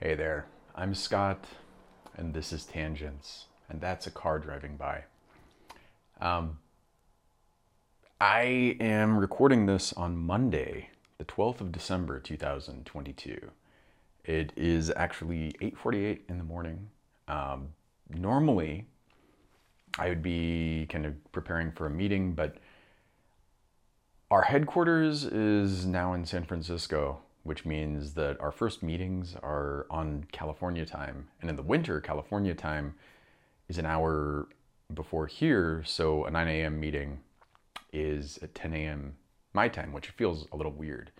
Hey there, I'm Scott, and this is Tangents, and that's a car driving by. Um, I am recording this on Monday, the 12th of December, 2022. It is actually 8:48 in the morning. Um, normally, I would be kind of preparing for a meeting, but our headquarters is now in San Francisco, which means that our first meetings are on California time. And in the winter, California time is an hour before here. So a 9 a.m. meeting is at 10 a.m. my time, which feels a little weird.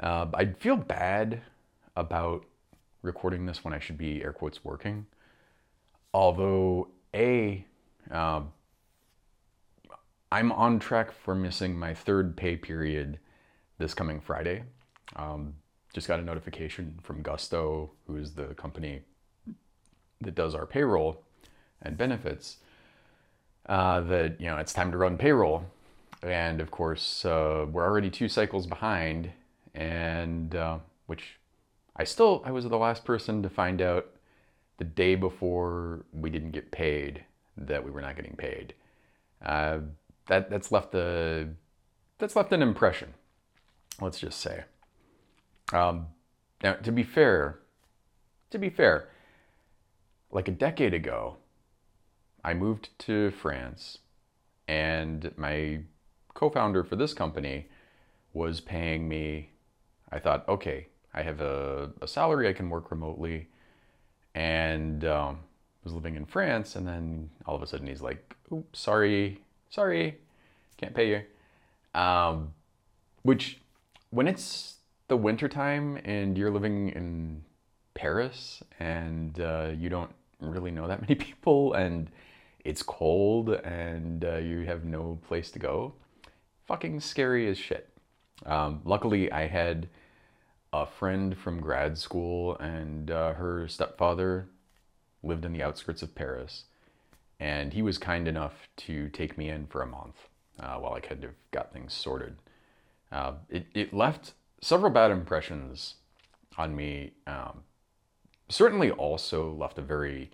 Uh, I feel bad about recording this when I should be air quotes working. Although, A, uh, I'm on track for missing my third pay period this coming Friday. Um, just got a notification from Gusto, who is the company that does our payroll and benefits, uh, that you know it's time to run payroll. And of course, uh, we're already two cycles behind, and uh, which I still I was the last person to find out the day before we didn't get paid that we were not getting paid. Uh, that that's left a that's left an impression. Let's just say. Um, now, to be fair, to be fair, like a decade ago, I moved to France, and my co-founder for this company was paying me. I thought, okay, I have a, a salary, I can work remotely, and um, was living in France, and then all of a sudden he's like, "Oops, sorry, sorry, can't pay you." Um, which, when it's the wintertime and you're living in Paris and uh, you don't really know that many people and it's cold and uh, you have no place to go, fucking scary as shit. Um, luckily, I had a friend from grad school and uh, her stepfather lived in the outskirts of Paris, and he was kind enough to take me in for a month uh, while I kind of got things sorted. Uh, it, it left several bad impressions on me. Um, certainly, also left a very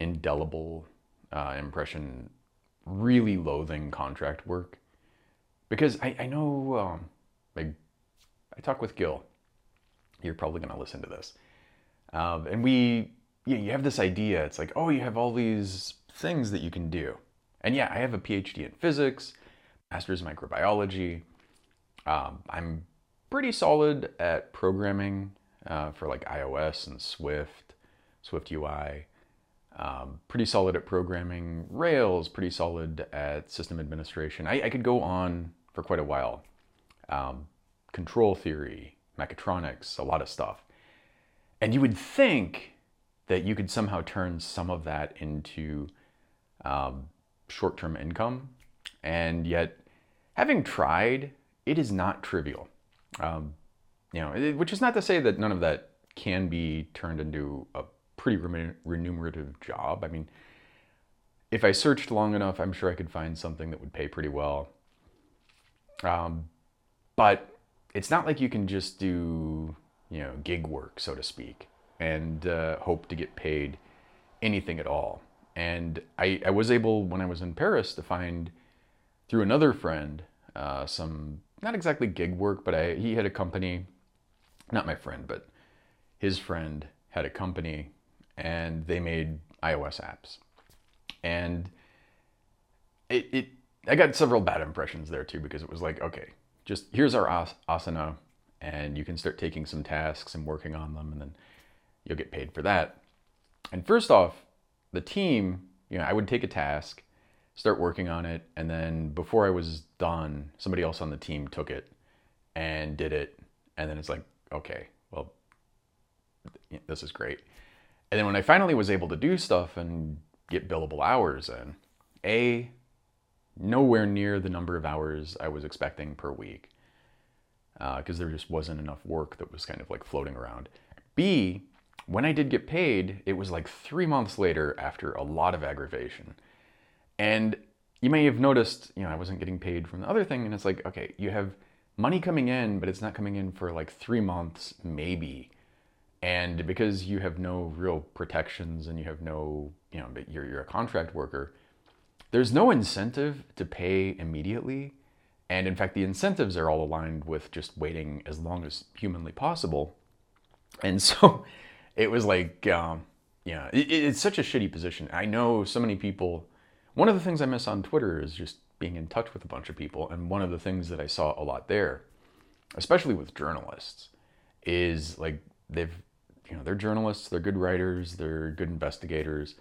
indelible uh, impression, really loathing contract work. Because I, I know, um, I, I talk with Gil. You're probably going to listen to this. Um, and we yeah, you have this idea. It's like, oh, you have all these things that you can do. And yeah, I have a PhD in physics, master's in microbiology. Um, I'm pretty solid at programming uh, for like iOS and Swift, Swift UI. Um, pretty solid at programming Rails, pretty solid at system administration. I, I could go on for quite a while. Um, control theory, mechatronics, a lot of stuff. And you would think that you could somehow turn some of that into um, short term income. And yet, having tried, it is not trivial. Um, you know, it, which is not to say that none of that can be turned into a pretty remunerative job. I mean, if I searched long enough, I'm sure I could find something that would pay pretty well. Um, but it's not like you can just do, you know, gig work, so to speak and uh, hope to get paid anything at all. And I, I was able, when I was in Paris, to find through another friend uh, some, not exactly gig work, but I, he had a company, not my friend, but his friend had a company and they made iOS apps. And it, it I got several bad impressions there too because it was like, okay, just here's our as- asana and you can start taking some tasks and working on them and then you'll get paid for that. And first off, the team, you know, I would take a task, start working on it, and then before I was done, somebody else on the team took it and did it. And then it's like, okay, well, this is great. And then when I finally was able to do stuff and get billable hours in, A, nowhere near the number of hours I was expecting per week because uh, there just wasn't enough work that was kind of like floating around. B, when I did get paid, it was like three months later after a lot of aggravation. And you may have noticed, you know, I wasn't getting paid from the other thing. And it's like, okay, you have money coming in, but it's not coming in for like three months, maybe. And because you have no real protections and you have no, you know, you're, you're a contract worker, there's no incentive to pay immediately. And in fact, the incentives are all aligned with just waiting as long as humanly possible. And so it was like, um, yeah, it, it's such a shitty position. I know so many people. One of the things I miss on Twitter is just being in touch with a bunch of people. And one of the things that I saw a lot there, especially with journalists, is like they've you know, they're journalists, they're good writers, they're good investigators,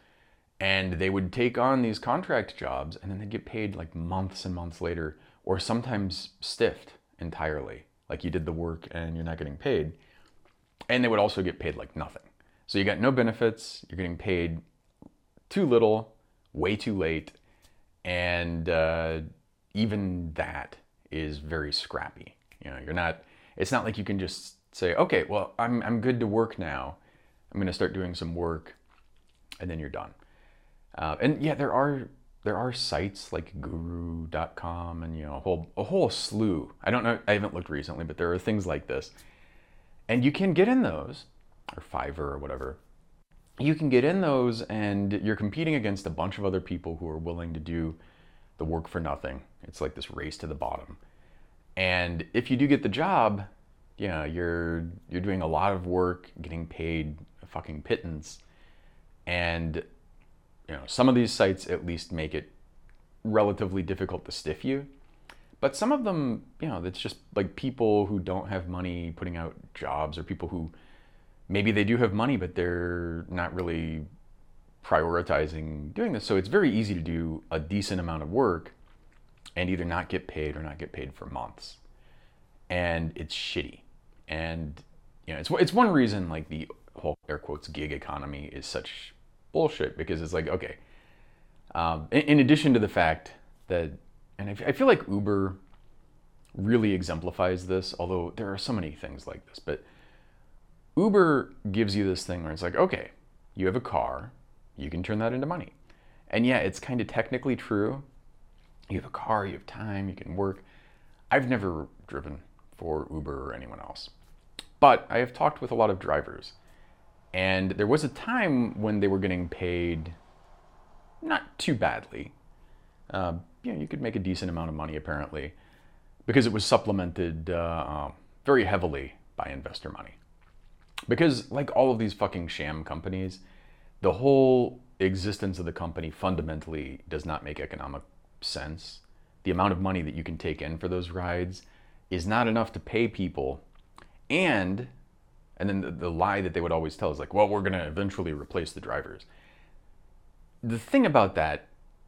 and they would take on these contract jobs and then they'd get paid like months and months later, or sometimes stiffed entirely. Like you did the work and you're not getting paid. And they would also get paid like nothing. So you got no benefits, you're getting paid too little, way too late, and uh, even that is very scrappy. You know, you're not. It's not like you can just say, okay, well, I'm, I'm good to work now. I'm going to start doing some work, and then you're done. Uh, and yeah, there are there are sites like Guru.com and you know a whole a whole slew. I don't know. I haven't looked recently, but there are things like this, and you can get in those, or Fiverr or whatever. You can get in those, and you're competing against a bunch of other people who are willing to do the work for nothing. It's like this race to the bottom. And if you do get the job, yeah, you're you're doing a lot of work, getting paid a fucking pittance, and you know some of these sites at least make it relatively difficult to stiff you, but some of them, you know, it's just like people who don't have money putting out jobs, or people who maybe they do have money but they're not really prioritizing doing this. So it's very easy to do a decent amount of work and either not get paid or not get paid for months. And it's shitty and you know it's it's one reason like the whole air quotes gig economy is such bullshit because it's like okay um, in, in, addition to the fact that and I, I feel like uber really exemplifies this although there are so many things like this but uber gives you this thing where it's like okay you have a car you can turn that into money and yeah it's kind of technically true you have a car you have time you can work i've never driven for uber or anyone else but I have talked with a lot of drivers, and there was a time when they were getting paid not too badly. Uh, you know, you could make a decent amount of money apparently, because it was supplemented uh, um, very heavily by investor money. Because like all of these fucking sham companies, the whole existence of the company fundamentally does not make economic sense. The amount of money that you can take in for those rides is not enough to pay people and and then the, the lie that they would always tell is like, well, we're going to eventually replace the drivers. The thing about that,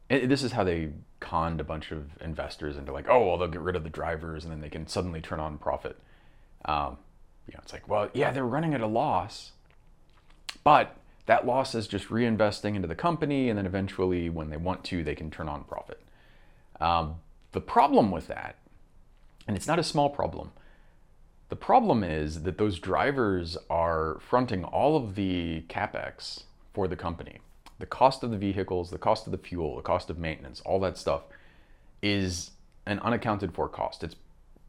this is how they conned a bunch of investors into like, oh, well, they'll get rid of the drivers and then they can suddenly turn on profit. Um, you know, it's like, well, yeah, they're running at a loss, but that loss is just reinvesting into the company, and then eventually, when they want to, they can turn on profit. Um, the problem with that, and it's not a small problem, the problem is that those drivers are fronting all of the capex for the company. The cost of the vehicles, the cost of the fuel, the cost of maintenance, all that stuff is an unaccounted for cost. It's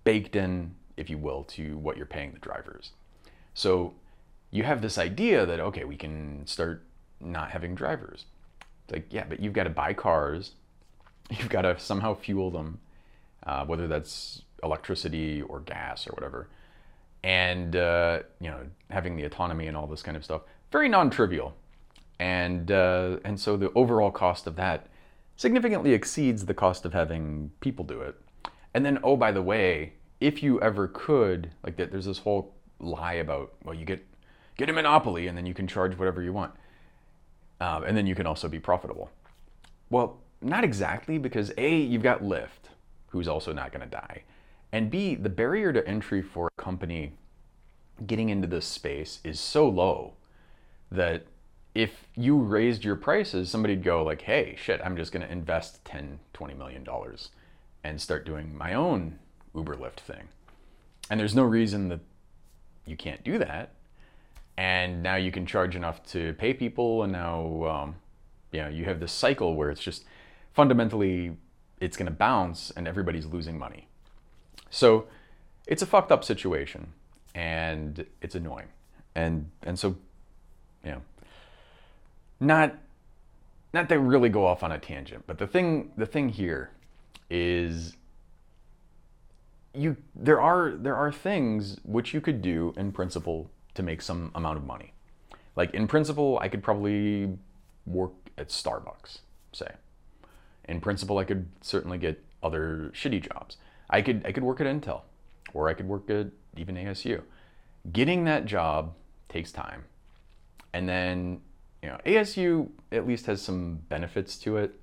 baked in, if you will, to what you're paying the drivers. So you have this idea that, okay, we can start not having drivers. It's like, yeah, but you've got to buy cars, you've got to somehow fuel them, uh, whether that's electricity or gas or whatever and uh, you know having the autonomy and all this kind of stuff very non-trivial and uh, and so the overall cost of that significantly exceeds the cost of having people do it and then oh by the way if you ever could like that there's this whole lie about well you get get a monopoly and then you can charge whatever you want. Uh, and then you can also be profitable. Well not exactly because a you've got lyft who's also not going to die. And B, the barrier to entry for a company getting into this space is so low that if you raised your prices, somebody'd go like, hey, shit, I'm just going to invest 10, 20 million dollars and start doing my own Uber Lyft thing. And there's no reason that you can't do that. And now you can charge enough to pay people, and now um, you know you have this cycle where it's just fundamentally it's going to bounce, and everybody's losing money. So it's a fucked up situation and it's annoying. and and so, you know, not not to really go off on a tangent, but the thing the thing here is you there are there are things which you could do in principle to make some amount of money. Like in principle, I could probably work at Starbucks, say. In principle, I could certainly get other shitty jobs. I could I could work at Intel, or I could work at even ASU. Getting that job takes time, and then you know ASU at least has some benefits to it.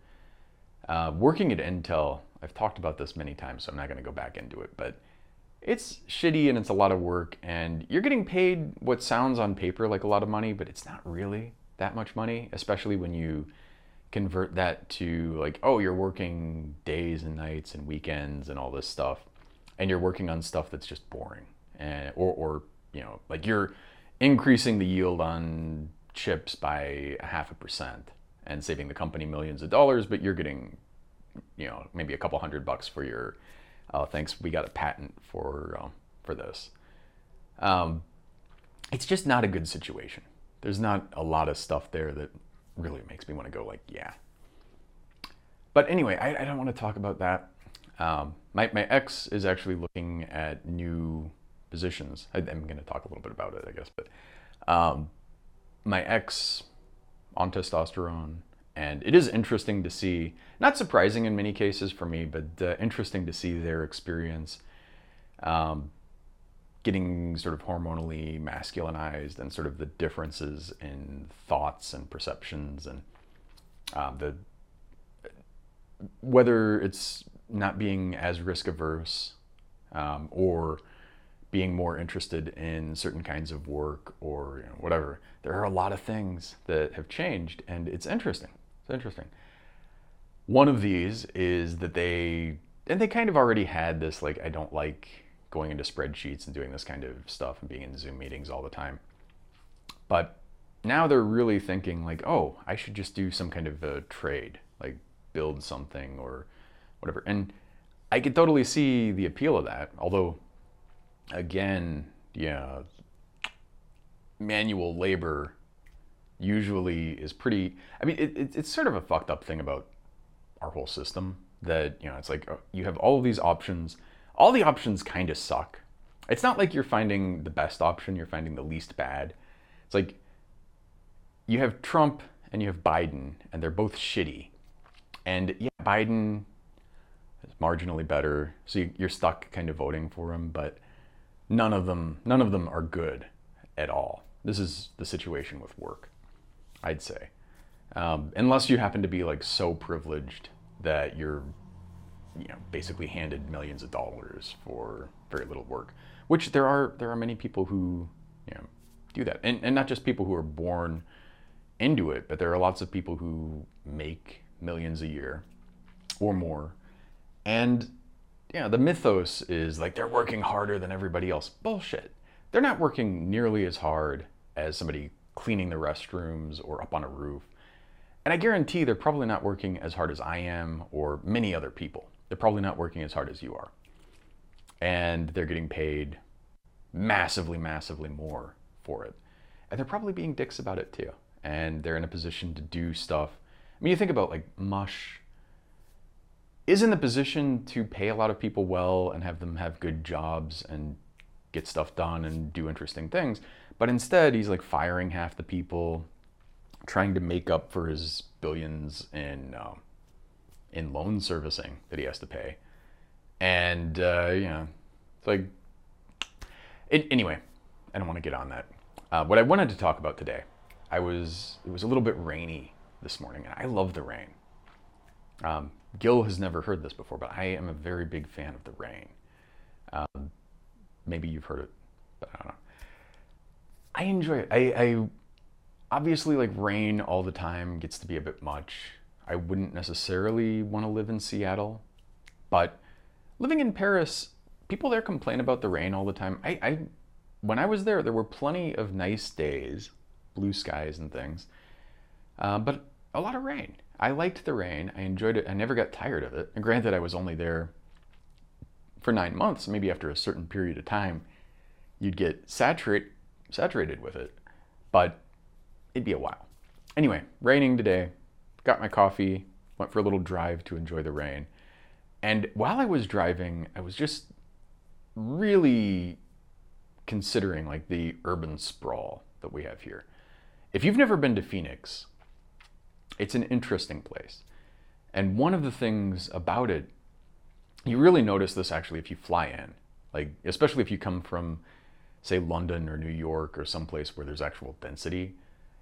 Uh, working at Intel, I've talked about this many times, so I'm not going to go back into it, but it's shitty and it's a lot of work, and you're getting paid what sounds on paper like a lot of money, but it's not really that much money, especially when you convert that to like, oh, you're working days and nights and weekends and all this stuff, and you're working on stuff that's just boring, and or or you know, like you're increasing the yield on chips by a half a percent and saving the company millions of dollars, but you're getting, you know, maybe a couple hundred bucks for your. Uh, thanks, we got a patent for uh, for this. Um, it's just not a good situation. There's not a lot of stuff there that really makes me want to go like, yeah. But anyway, I, I don't want to talk about that. Um, my, my ex is actually looking at new positions. I, am going to talk a little bit about it, I guess. But um, my ex on testosterone, and it is interesting to see, not surprising in many cases for me, but uh, interesting to see their experience um, getting sort of hormonally masculinized and sort of the differences in thoughts and perceptions and uh, the whether it's not being as risk averse um, or being more interested in certain kinds of work or you know, whatever. There are a lot of things that have changed, and it's interesting. It's interesting. One of these is that they, and they kind of already had this like, I don't like going into spreadsheets and doing this kind of stuff and being in Zoom meetings all the time. But now they're really thinking like, oh, I should just do some kind of a trade, like build something or whatever. And I could totally see the appeal of that. Although, again, yeah, manual labor usually is pretty. I mean, it, it, it's sort of a fucked up thing about our whole system that you know it's like uh, you have all of these options all the options kind of suck. It's not like you're finding the best option, you're finding the least bad. It's like you have Trump and you have Biden, and they're both shitty. And yeah, Biden is marginally better, so you're stuck kind of voting for him, but none of them none of them are good at all. This is the situation with work, I'd say. Um, unless you happen to be like so privileged that you're you know, basically handed millions of dollars for very little work, which there are there are many people who you know do that, and and not just people who are born into it, but there are lots of people who make millions a year or more, and yeah, the mythos is like they're working harder than everybody else. Bullshit. They're not working nearly as hard as somebody cleaning the restrooms or up on a roof. And I guarantee they're probably not working as hard as I am or many other people they're probably not working as hard as you are. And they're getting paid massively, massively more for it. And they're probably being dicks about it too. And they're in a position to do stuff. I mean, you think about like Musk is in the position to pay a lot of people well and have them have good jobs and get stuff done and do interesting things. But instead, he's like firing half the people, trying to make up for his billions in um, in loan servicing that he has to pay. And, uh, you know, it's like, it, anyway, I don't want to get on that. Uh, what I wanted to talk about today, I was, it was a little bit rainy this morning, and I love the rain. Um, Gil has never heard this before, but I am a very big fan of the rain. Um, maybe you've heard it, but I don't know. I enjoy it. I, I obviously like rain all the time gets to be a bit much. I wouldn't necessarily want to live in Seattle, but living in Paris, people there complain about the rain all the time. I, I when I was there, there were plenty of nice days, blue skies and things, uh, but a lot of rain. I liked the rain. I enjoyed it. I never got tired of it. And granted, I was only there for nine months. Maybe after a certain period of time, you'd get saturated. Saturated with it, but it'd be a while. Anyway, raining today, got my coffee, went for a little drive to enjoy the rain. And while I was driving, I was just really considering like the urban sprawl that we have here. If you've never been to Phoenix, it's an interesting place. And one of the things about it, you really notice this actually if you fly in, like especially if you come from say London or New York or someplace where there's actual density,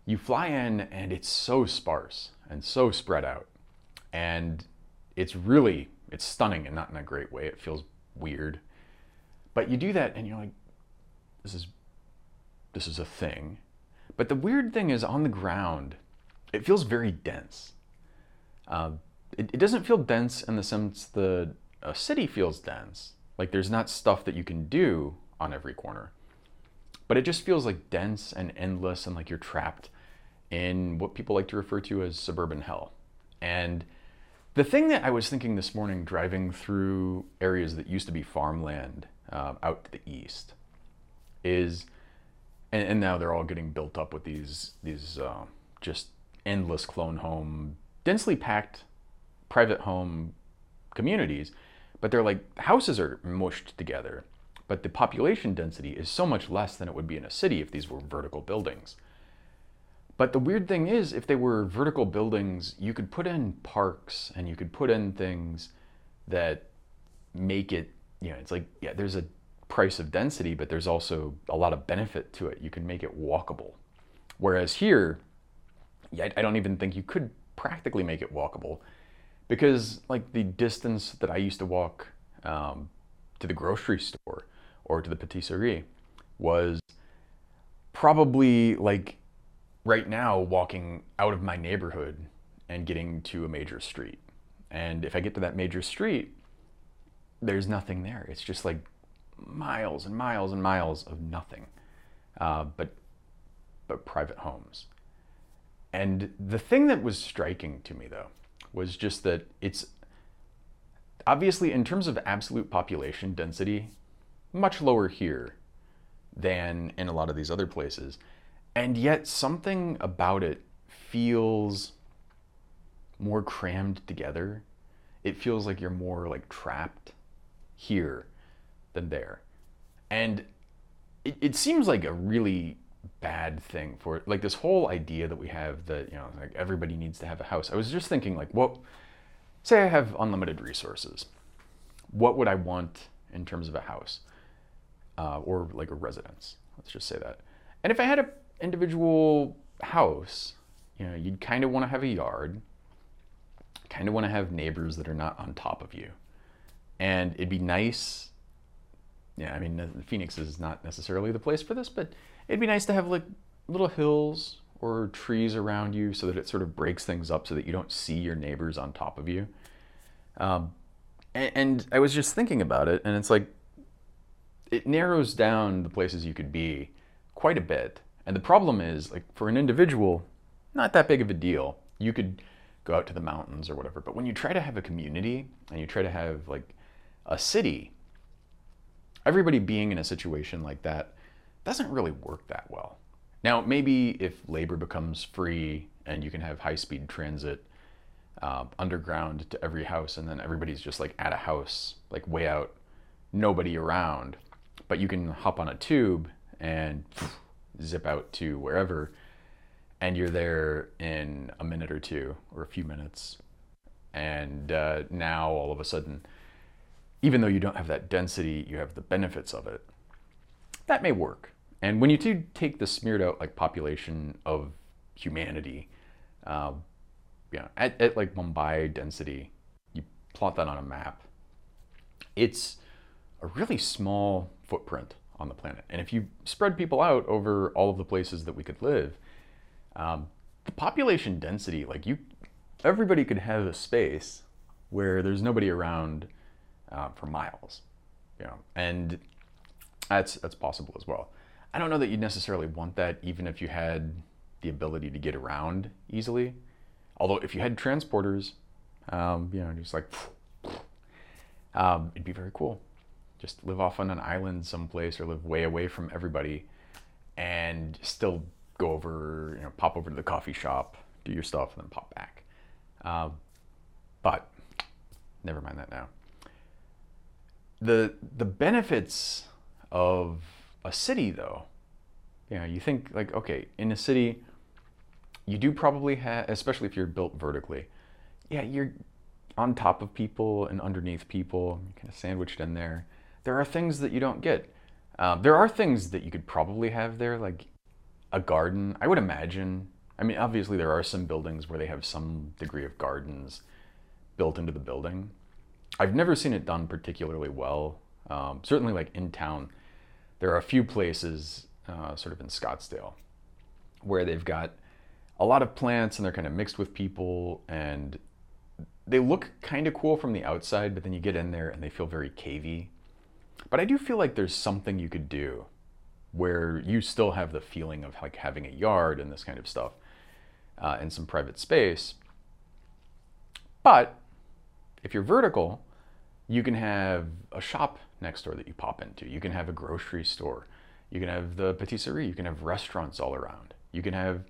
you fly in and it's so sparse and so spread out. And it's really it's stunning and not in a great way. It feels weird. But you do that and you're like this is this is a thing. But the weird thing is on the ground, it feels very dense. Uh, it, it, doesn't feel dense in the sense the a city feels dense. Like there's not stuff that you can do on every corner. But it just feels like dense and endless and like you're trapped in what people like to refer to as suburban hell. And the thing that I was thinking this morning driving through areas that used to be farmland uh, out to the east is, and, and, now they're all getting built up with these these uh, just endless clone home, densely packed private home communities, but they're like houses are mushed together, but the population density is so much less than it would be in a city if these were vertical buildings. But the weird thing is, if they were vertical buildings, you could put in parks and you could put in things that make it, you know, it's like, yeah, there's a price of density, but there's also a lot of benefit to it. You can make it walkable. Whereas here, I don't even think you could practically make it walkable because, like, the distance that I used to walk um, to the grocery store or to the patisserie was probably like right now walking out of my neighborhood and getting to a major street. And if I get to that major street, there's nothing there. It's just like miles and miles and miles of nothing, uh, but but private homes. And the thing that was striking to me though was just that it's obviously in terms of absolute population density, much lower here than in a lot of these other places. And yet, something about it feels more crammed together. It feels like you're more like trapped here than there. And it, it seems like a really bad thing for like this whole idea that we have that, you know, like everybody needs to have a house. I was just thinking, like, what, say I have unlimited resources. What would I want in terms of a house uh, or like a residence? Let's just say that. And if I had a individual house, you know, you'd kind of want to have a yard, kind of want to have neighbors that are not on top of you. And it'd be nice. Yeah, I mean, Phoenix is not necessarily the place for this, but it'd be nice to have like little hills or trees around you so that it sort of breaks things up so that you don't see your neighbors on top of you. Um, and, and I was just thinking about it, and it's like it narrows down the places you could be quite a bit and the problem is, like, for an individual, not that big of a deal. You could go out to the mountains or whatever. But when you try to have a community and you try to have, like, a city, everybody being in a situation like that doesn't really work that well. Now, maybe if labor becomes free and you can have high speed transit uh, underground to every house, and then everybody's just like at a house, like way out, nobody around, but you can hop on a tube and zip out to wherever, and you're there in a minute or two or a few minutes. And uh, now all of a sudden, even though you don't have that density, you have the benefits of it. That may work. And when you do take the smeared out like population of humanity, uh, know, at, at like Mumbai density, you plot that on a map. It's a really small footprint on the planet. And if you spread people out over all of the places that we could live, um, the population density, like you, everybody could have a space where there's nobody around uh, for miles, you know, and that's that's possible as well. I don't know that you'd necessarily want that, even if you had the ability to get around easily. Although if you had transporters, um, you know, just like, um, it'd be very cool just live off on an island someplace or live way away from everybody and still go over, you know, pop over to the coffee shop, do your stuff, and then pop back. Uh, but never mind that now. The the benefits of a city, though, you know, you think like, okay, in a city, you do probably have, especially if you're built vertically, yeah, you're on top of people and underneath people, kind of sandwiched in there. There are things that you don't get. Um, there are things that you could probably have there, like a garden. I would imagine. I mean, obviously, there are some buildings where they have some degree of gardens built into the building. I've never seen it done particularly well. Um, certainly, like in town, there are a few places, uh, sort of in Scottsdale, where they've got a lot of plants and they're kind of mixed with people and they look kind of cool from the outside, but then you get in there and they feel very cavey. But I do feel like there's something you could do where you still have the feeling of like having a yard and this kind of stuff uh, and some private space. But if you're vertical, you can have a shop next door that you pop into. You can have a grocery store. You can have the patisserie. You can have restaurants all around. You can have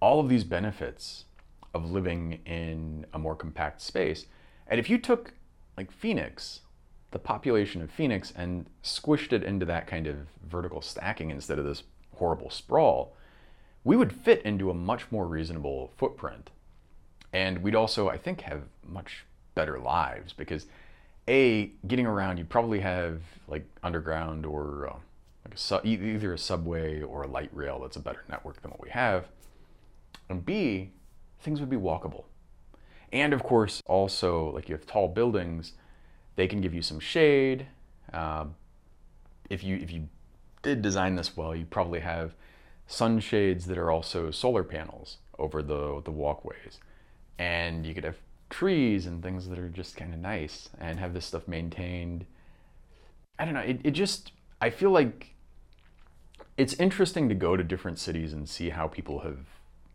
all of these benefits of living in a more compact space. And if you took like Phoenix, the population of Phoenix, and squished it into that kind of vertical stacking instead of this horrible sprawl, we would fit into a much more reasonable footprint. And we'd also, I think, have much better lives because a getting around you'd probably have like underground or uh, like a su- either a subway or a light rail that's a better network than what we have and b things would be walkable and of course also like you have tall buildings they can give you some shade uh, if you if you did design this well you probably have sunshades that are also solar panels over the the walkways and you could have trees and things that are just kind of nice and have this stuff maintained. I don't know. It, it just, I feel like it's interesting to go to different cities and see how people have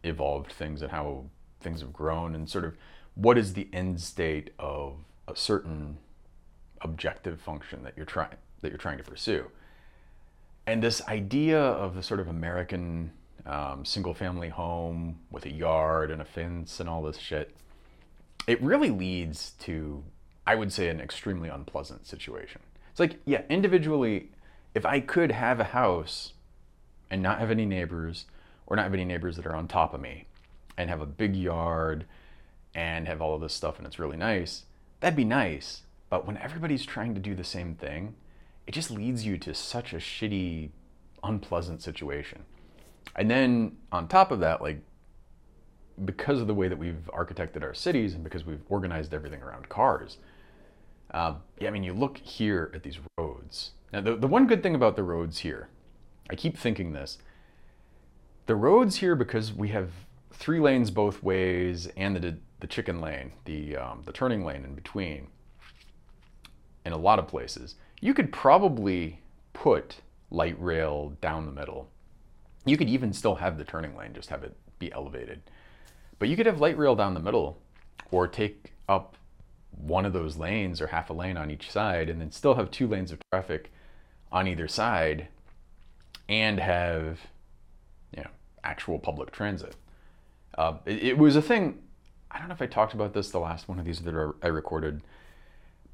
evolved things and how things have grown and sort of what is the end state of a certain objective function that you're trying that you're trying to pursue. And this idea of the sort of American um, single family home with a yard and a fence and all this shit it really leads to, I would say, an extremely unpleasant situation. It's like, yeah, individually, if I could have a house and not have any neighbors, or not have any neighbors that are on top of me, and have a big yard and have all of this stuff and it's really nice, that'd be nice. But when everybody's trying to do the same thing, it just leads you to such a shitty, unpleasant situation. And then on top of that, like because of the way that we've architected our cities and because we've organized everything around cars, uh, yeah, I mean, you look here at these roads. Now, the, the one good thing about the roads here, I keep thinking this, the roads here, because we have three lanes both ways and the, the chicken lane, the, um, the turning lane in between, in a lot of places, you could probably put light rail down the middle. You could even still have the turning lane, just have it be elevated. But you could have light rail down the middle or take up one of those lanes or half a lane on each side and then still have two lanes of traffic on either side and have you know actual public transit. Uh, it, it, was a thing. I don't know if I talked about this the last one of these that I recorded,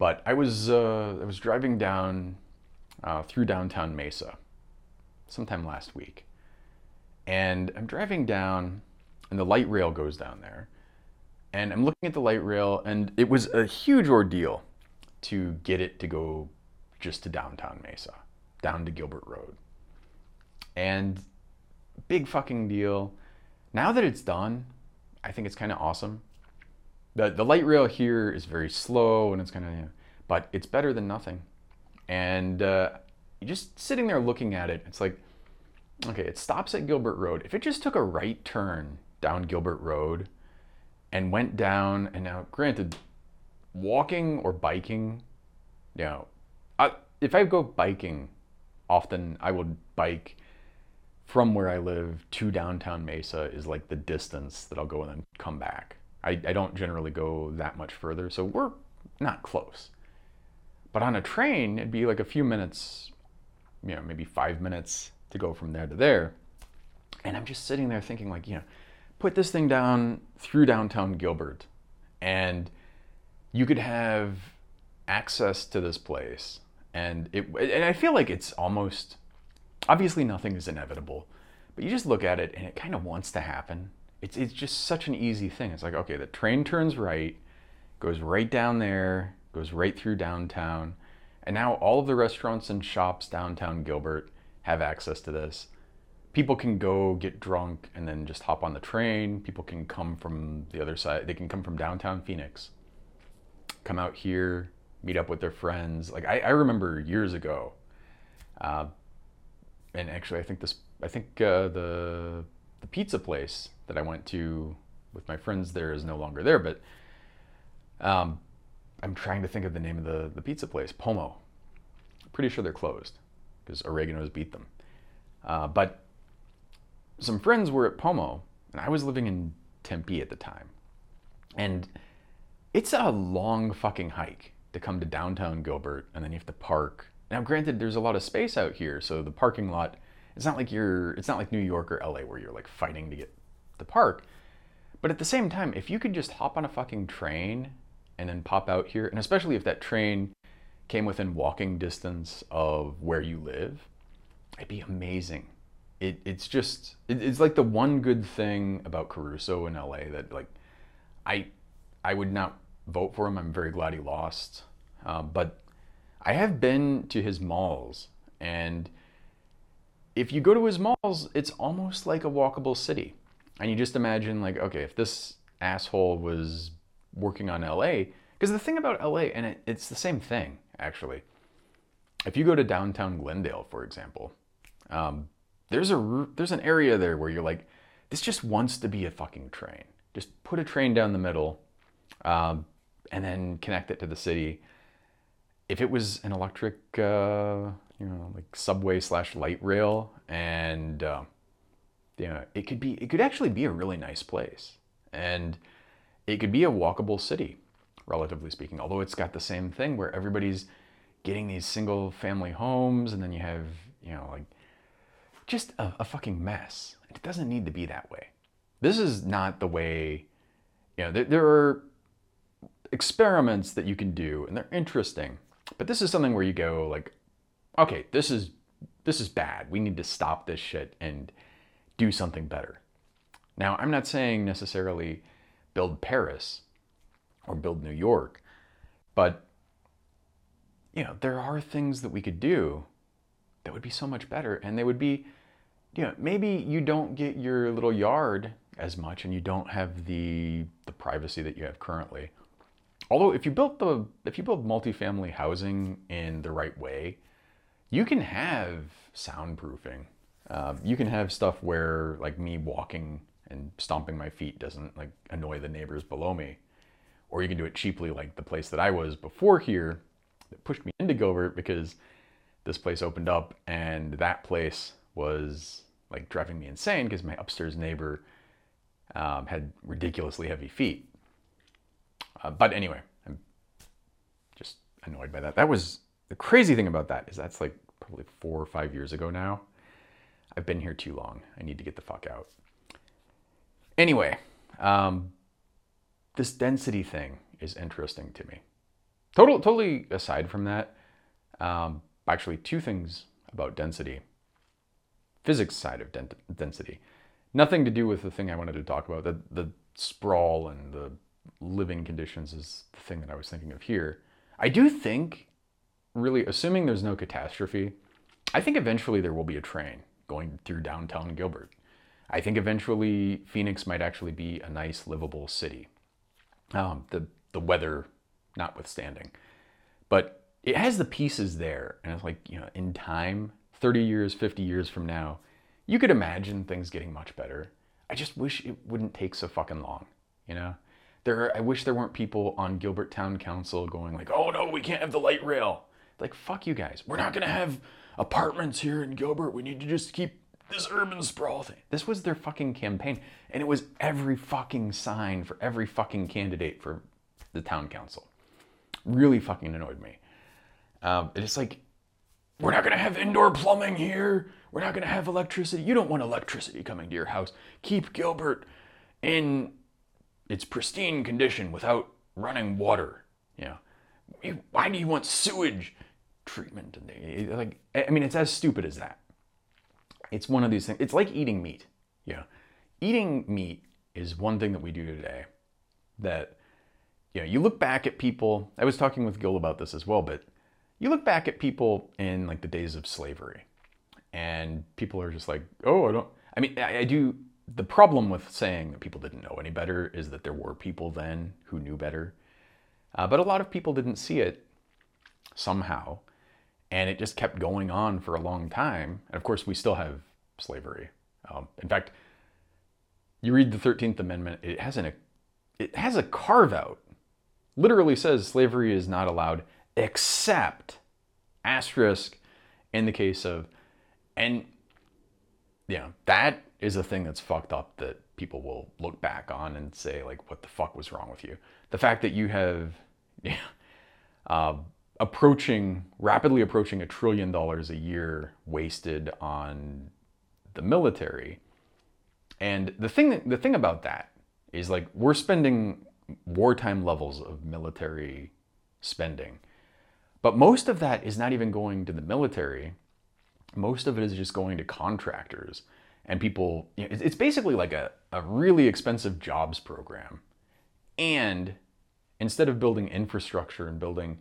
but I was uh, I was driving down uh, through downtown Mesa sometime last week, and I'm driving down and the light rail goes down there. And I'm looking at the light rail, and it was a huge ordeal to get it to go just to downtown Mesa, down to Gilbert Road. And big fucking deal. Now that it's done, I think it's kind of awesome. The, the light rail here is very slow and it's kind of, you know, but it's better than nothing. And uh, just sitting there looking at it, it's like, okay, it stops at Gilbert Road. If it just took a right turn down Gilbert Road and went down. And now, granted, walking or biking, you know, I, if I go biking, often I would bike from where I live to downtown Mesa is like the distance that I'll go and then come back. I, I don't generally go that much further, so we're not close. But on a train, it'd be like a few minutes, you know, maybe five minutes to go from there to there. And I'm just sitting there thinking, like, you know, put this thing down through downtown Gilbert, and you could have access to this place. And it, and I feel like it's almost, obviously, nothing is inevitable, but you just look at it and it kind of wants to happen. It's, it's just such an easy thing. It's like, okay, the train turns right, goes right down there, goes right through downtown. And now all of the restaurants and shops downtown Gilbert have access to this. People can go get drunk and then just hop on the train. People can come from the other side. They can come from downtown Phoenix, come out here, meet up with their friends. Like I, I remember years ago, uh, and actually I think this, I think uh, the the pizza place that I went to with my friends there is no longer there, but um, I'm trying to think of the name of the, the pizza place, Pomo. Pretty sure they're closed because oregano's beat them. Uh, but some friends were at Pomo, and I was living in Tempe at the time. And it's a long fucking hike to come to downtown Gilbert, and then you have to park. Now, granted, there's a lot of space out here, so the parking lot. It's not like you're. It's not like New York or LA where you're like fighting to get the park. But at the same time, if you could just hop on a fucking train and then pop out here, and especially if that train came within walking distance of where you live, it'd be amazing. It, it's just it, it's like the one good thing about Caruso in LA that like I I would not vote for him. I'm very glad he lost, uh, but I have been to his malls, and if you go to his malls, it's almost like a walkable city. And you just imagine like okay, if this asshole was working on LA, because the thing about LA, and it, it's the same thing actually. If you go to downtown Glendale, for example, um, there's a there's an area there where you're like, this just wants to be a fucking train. Just put a train down the middle, um, and then connect it to the city. If it was an electric, uh, you know, like subway slash light rail, and uh, you know, it could be, it could actually be a really nice place, and it could be a walkable city relatively speaking. Although it's got the same thing where everybody's getting these single family homes and then you have, you know, like just a, a fucking mess. It doesn't need to be that way. This is not the way, you know, there, there are experiments that you can do and they're interesting. But this is something where you go like, okay, this is this is bad. We need to stop this shit and do something better. Now, I'm not saying necessarily build Paris or build New York. But, you know, there are things that we could do that would be so much better. And they would be, you know, maybe you don't get your little yard as much and you don't have the, the privacy that you have currently. Although if you built the if you build multifamily housing in the right way, you can have soundproofing. Uh, you can have stuff where like me walking and stomping my feet doesn't like annoy the neighbors below me or you can do it cheaply like the place that I was before here that pushed me into Gilbert because this place opened up and that place was like driving me insane because my upstairs neighbor um, had ridiculously heavy feet. Uh, but anyway, I'm just annoyed by that. That was the crazy thing about that is that's like probably four or five years ago now. I've been here too long. I need to get the fuck out. Anyway, um, this density thing is interesting to me. Total, totally aside from that, um, actually, two things about density. Physics side of density. Nothing to do with the thing I wanted to talk about. The, the sprawl and the living conditions is the thing that I was thinking of here. I do think, really, assuming there's no catastrophe, I think eventually there will be a train going through downtown Gilbert. I think eventually Phoenix might actually be a nice, livable city um, the the weather notwithstanding. But it has the pieces there, and it's like you know, in time, thirty years, fifty years from now, you could imagine things getting much better. I just wish it wouldn't take so fucking long, you know. There, are, I wish there weren't people on Gilbert Town Council going like, "Oh no, we can't have the light rail." Like, fuck you guys. We're not gonna have apartments here in Gilbert. We need to just keep this urban sprawl thing. This was their fucking campaign. And it was every fucking sign for every fucking candidate for the town council. Really fucking annoyed me. Um, it's like, we're not going to have indoor plumbing here. We're not going to have electricity. You don't want electricity coming to your house. Keep Gilbert in its pristine condition without running water. Know, why do you want sewage treatment? And like, I mean, it's as stupid as that. It's one of these things. It's like eating meat. Yeah, eating meat is one thing that we do today that you know you look back at people i was talking with gil about this as well but you look back at people in like the days of slavery and people are just like oh i don't i mean i, I do the problem with saying that people didn't know any better is that there were people then who knew better uh, but a lot of people didn't see it somehow and it just kept going on for a long time. And of course we still have slavery. Um, in fact you read the 13th amendment it has an it has a carve out literally says slavery is not allowed except asterisk in the case of and yeah that is a thing that's fucked up that people will look back on and say like what the fuck was wrong with you? The fact that you have yeah, uh, approaching rapidly approaching a trillion dollars a year wasted on the military and the thing that, the thing about that is like we're spending wartime levels of military spending. But most of that is not even going to the military. Most of it is just going to contractors and people. You know, it's basically like a, a really expensive jobs program. And instead of building infrastructure and building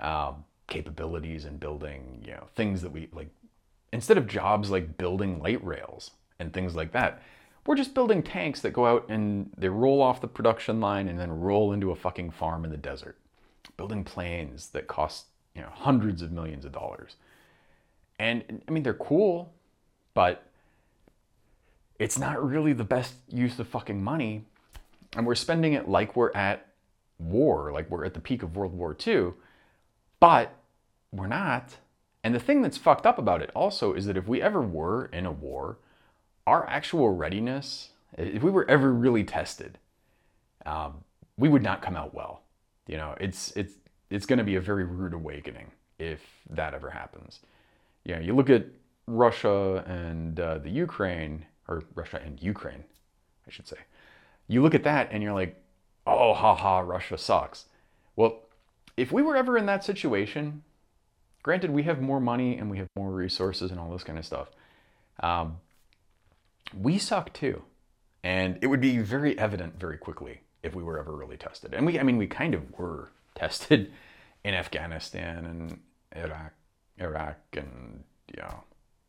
uh, capabilities and building you know things that we like, instead of jobs like building light rails and things like that, we're just building tanks that go out and they roll off the production line and then roll into a fucking farm in the desert. Building planes that cost, you know, hundreds of millions of dollars. And I mean, they're cool, but it's not really the best use of fucking money. And we're spending it like we're at war, like we're at the peak of World War II, but we're not. And the thing that's fucked up about it also is that if we ever were in a war, our actual readiness, if we were ever really tested, um, we would not come out well. You know, it's it's it's going to be a very rude awakening if that ever happens. You know, you look at Russia and uh, the Ukraine, or Russia and Ukraine, I should say. You look at that and you're like, oh, ha ha, Russia sucks. Well, if we were ever in that situation, granted, we have more money and we have more resources and all this kind of stuff. Um, we suck too. And it would be very evident very quickly if we were ever really tested. And we, I mean, we kind of were tested in Afghanistan and Iraq, Iraq and, you know,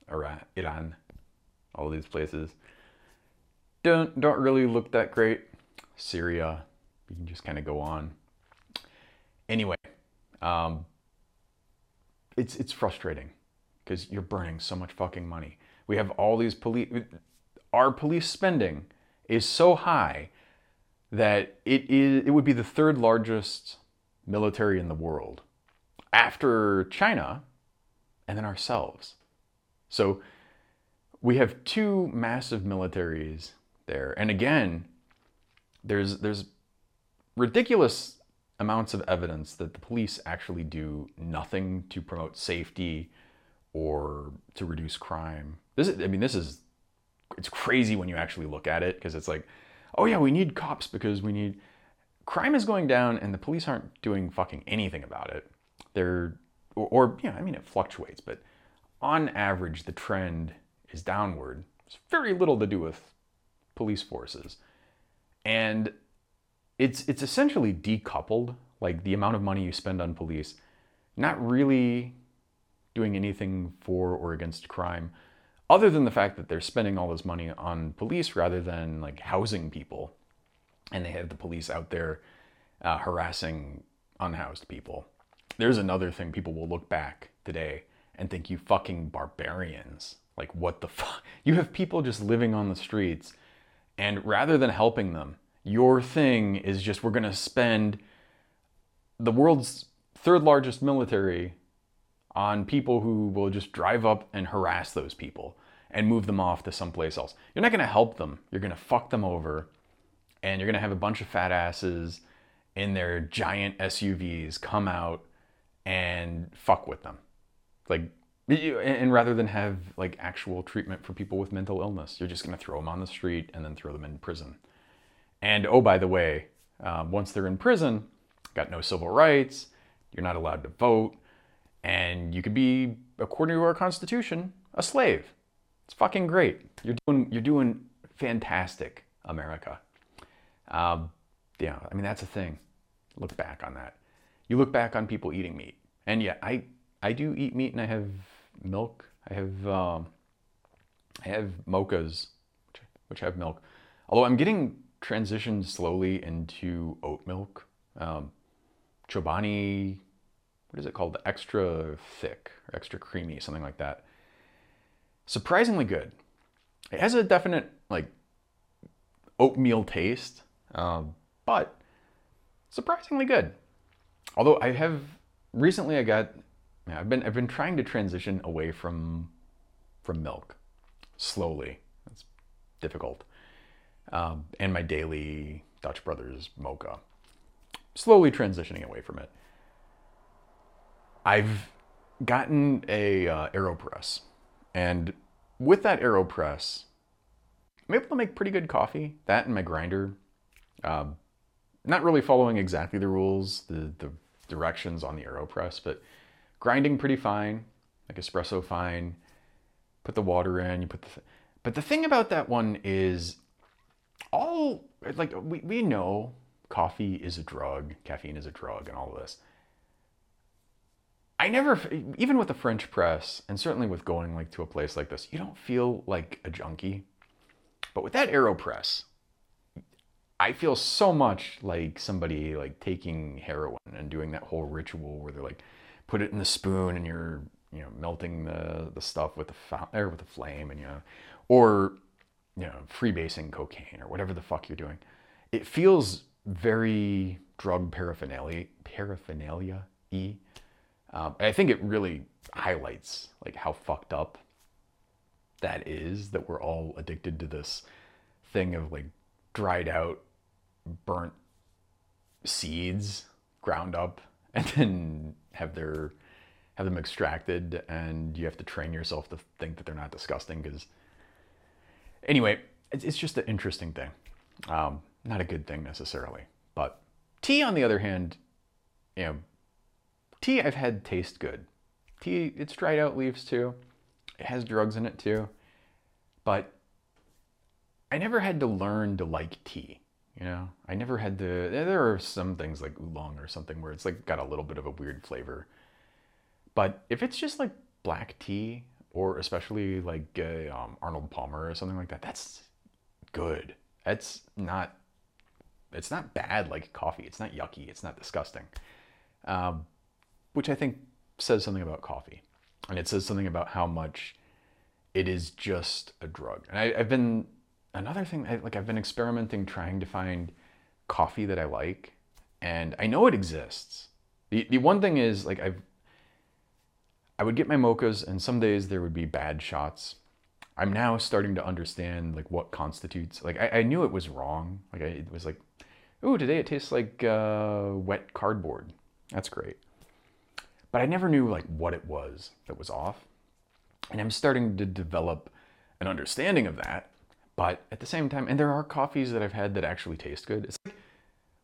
Iran, Iran, all these places. Don't, don't really look that great. Syria, you can just kind of go on. Anyway, um, it's, it's frustrating because you're burning so much fucking money. We have all these police our police spending is so high that it is it would be the third largest military in the world after China and then ourselves. So we have two massive militaries there. And again, there's there's ridiculous amounts of evidence that the police actually do nothing to promote safety or to reduce crime. This is, I mean this is it's crazy when you actually look at it because it's like, oh yeah, we need cops because we need crime is going down and the police aren't doing fucking anything about it. They're or, or yeah, I mean it fluctuates, but on average the trend is downward. It's very little to do with police forces. And it's it's essentially decoupled, like the amount of money you spend on police, not really doing anything for or against crime other than the fact that they're spending all this money on police rather than like housing people. And they have the police out there uh, harassing unhoused people. There's another thing people will look back today and think you fucking barbarians. Like what the fuck you have people just living on the streets and rather than helping them your thing is just we're going to spend the world's third largest military on people who will just drive up and harass those people and move them off to someplace else. You're not going to help them. You're going to fuck them over and you're going to have a bunch of fat asses in their giant SUVs come out and fuck with them. Like and rather than have like actual treatment for people with mental illness, you're just going to throw them on the street and then throw them in prison. And oh, by the way, um, once they're in prison, got no civil rights, you're not allowed to vote, and you could be, according to our Constitution, a slave. It's fucking great. You're doing you're doing fantastic, America. Um, yeah, I mean that's a thing. Look back on that. You look back on people eating meat, and yeah, I I do eat meat, and I have milk. I have um, I have mochas, which, which have milk. Although I'm getting transitioned slowly into oat milk. Um, Chobani, what is it called? Extra thick or extra creamy, something like that. Surprisingly good. It has a definite like oatmeal taste, um, but surprisingly good. Although I have recently, I got I've been I've been trying to transition away from from milk slowly. It's difficult um, and my daily Dutch Brothers mocha. Slowly transitioning away from it. I've gotten a uh, AeroPress, and with that AeroPress, I'm able to make pretty good coffee. That and my grinder. Um, not really following exactly the rules, the, the directions on the AeroPress, but grinding pretty fine, like espresso fine. Put the water in, you put the. Th- but the thing about that one is all like we, we know coffee is a drug, caffeine is a drug, and all of this. I never, even with the French press, and certainly with going like to a place like this, you don't feel like a junkie. But with that Aeropress, I feel so much like somebody like taking heroin and doing that whole ritual where they're like, put it in the spoon and you're you know melting the the stuff with the fa- or with the flame and you know, or you know, freebasing cocaine or whatever the fuck you're doing. It feels very drug paraphernalia paraphernalia e. Um, I think it really highlights like how fucked up that is that we're all addicted to this thing of like dried out, burnt seeds ground up and then have their have them extracted and you have to train yourself to think that they're not disgusting because Anyway, it's just an interesting thing. Um, not a good thing necessarily. But tea, on the other hand, you know, tea I've had taste good. Tea, it's dried out leaves too. It has drugs in it too. But I never had to learn to like tea. You know, I never had to. There are some things like oolong or something where it's like got a little bit of a weird flavor. But if it's just like black tea or especially like uh, um, Arnold Palmer or something like that. That's good. That's not. It's not bad like coffee. It's not yucky. It's not disgusting. Um, which I think says something about coffee, and it says something about how much it is just a drug. And I, have been another thing. I, like I've been experimenting trying to find coffee that I like, and I know it exists. The, the one thing is like I've I would get my mochas, and some days there would be bad shots. I'm now starting to understand like what constitutes like I, I knew it was wrong. Like I, it was like, oh, today it tastes like uh, wet cardboard. That's great. But I never knew like what it was that was off, and I'm starting to develop an understanding of that. But at the same time, and there are coffees that I've had that actually taste good. It's like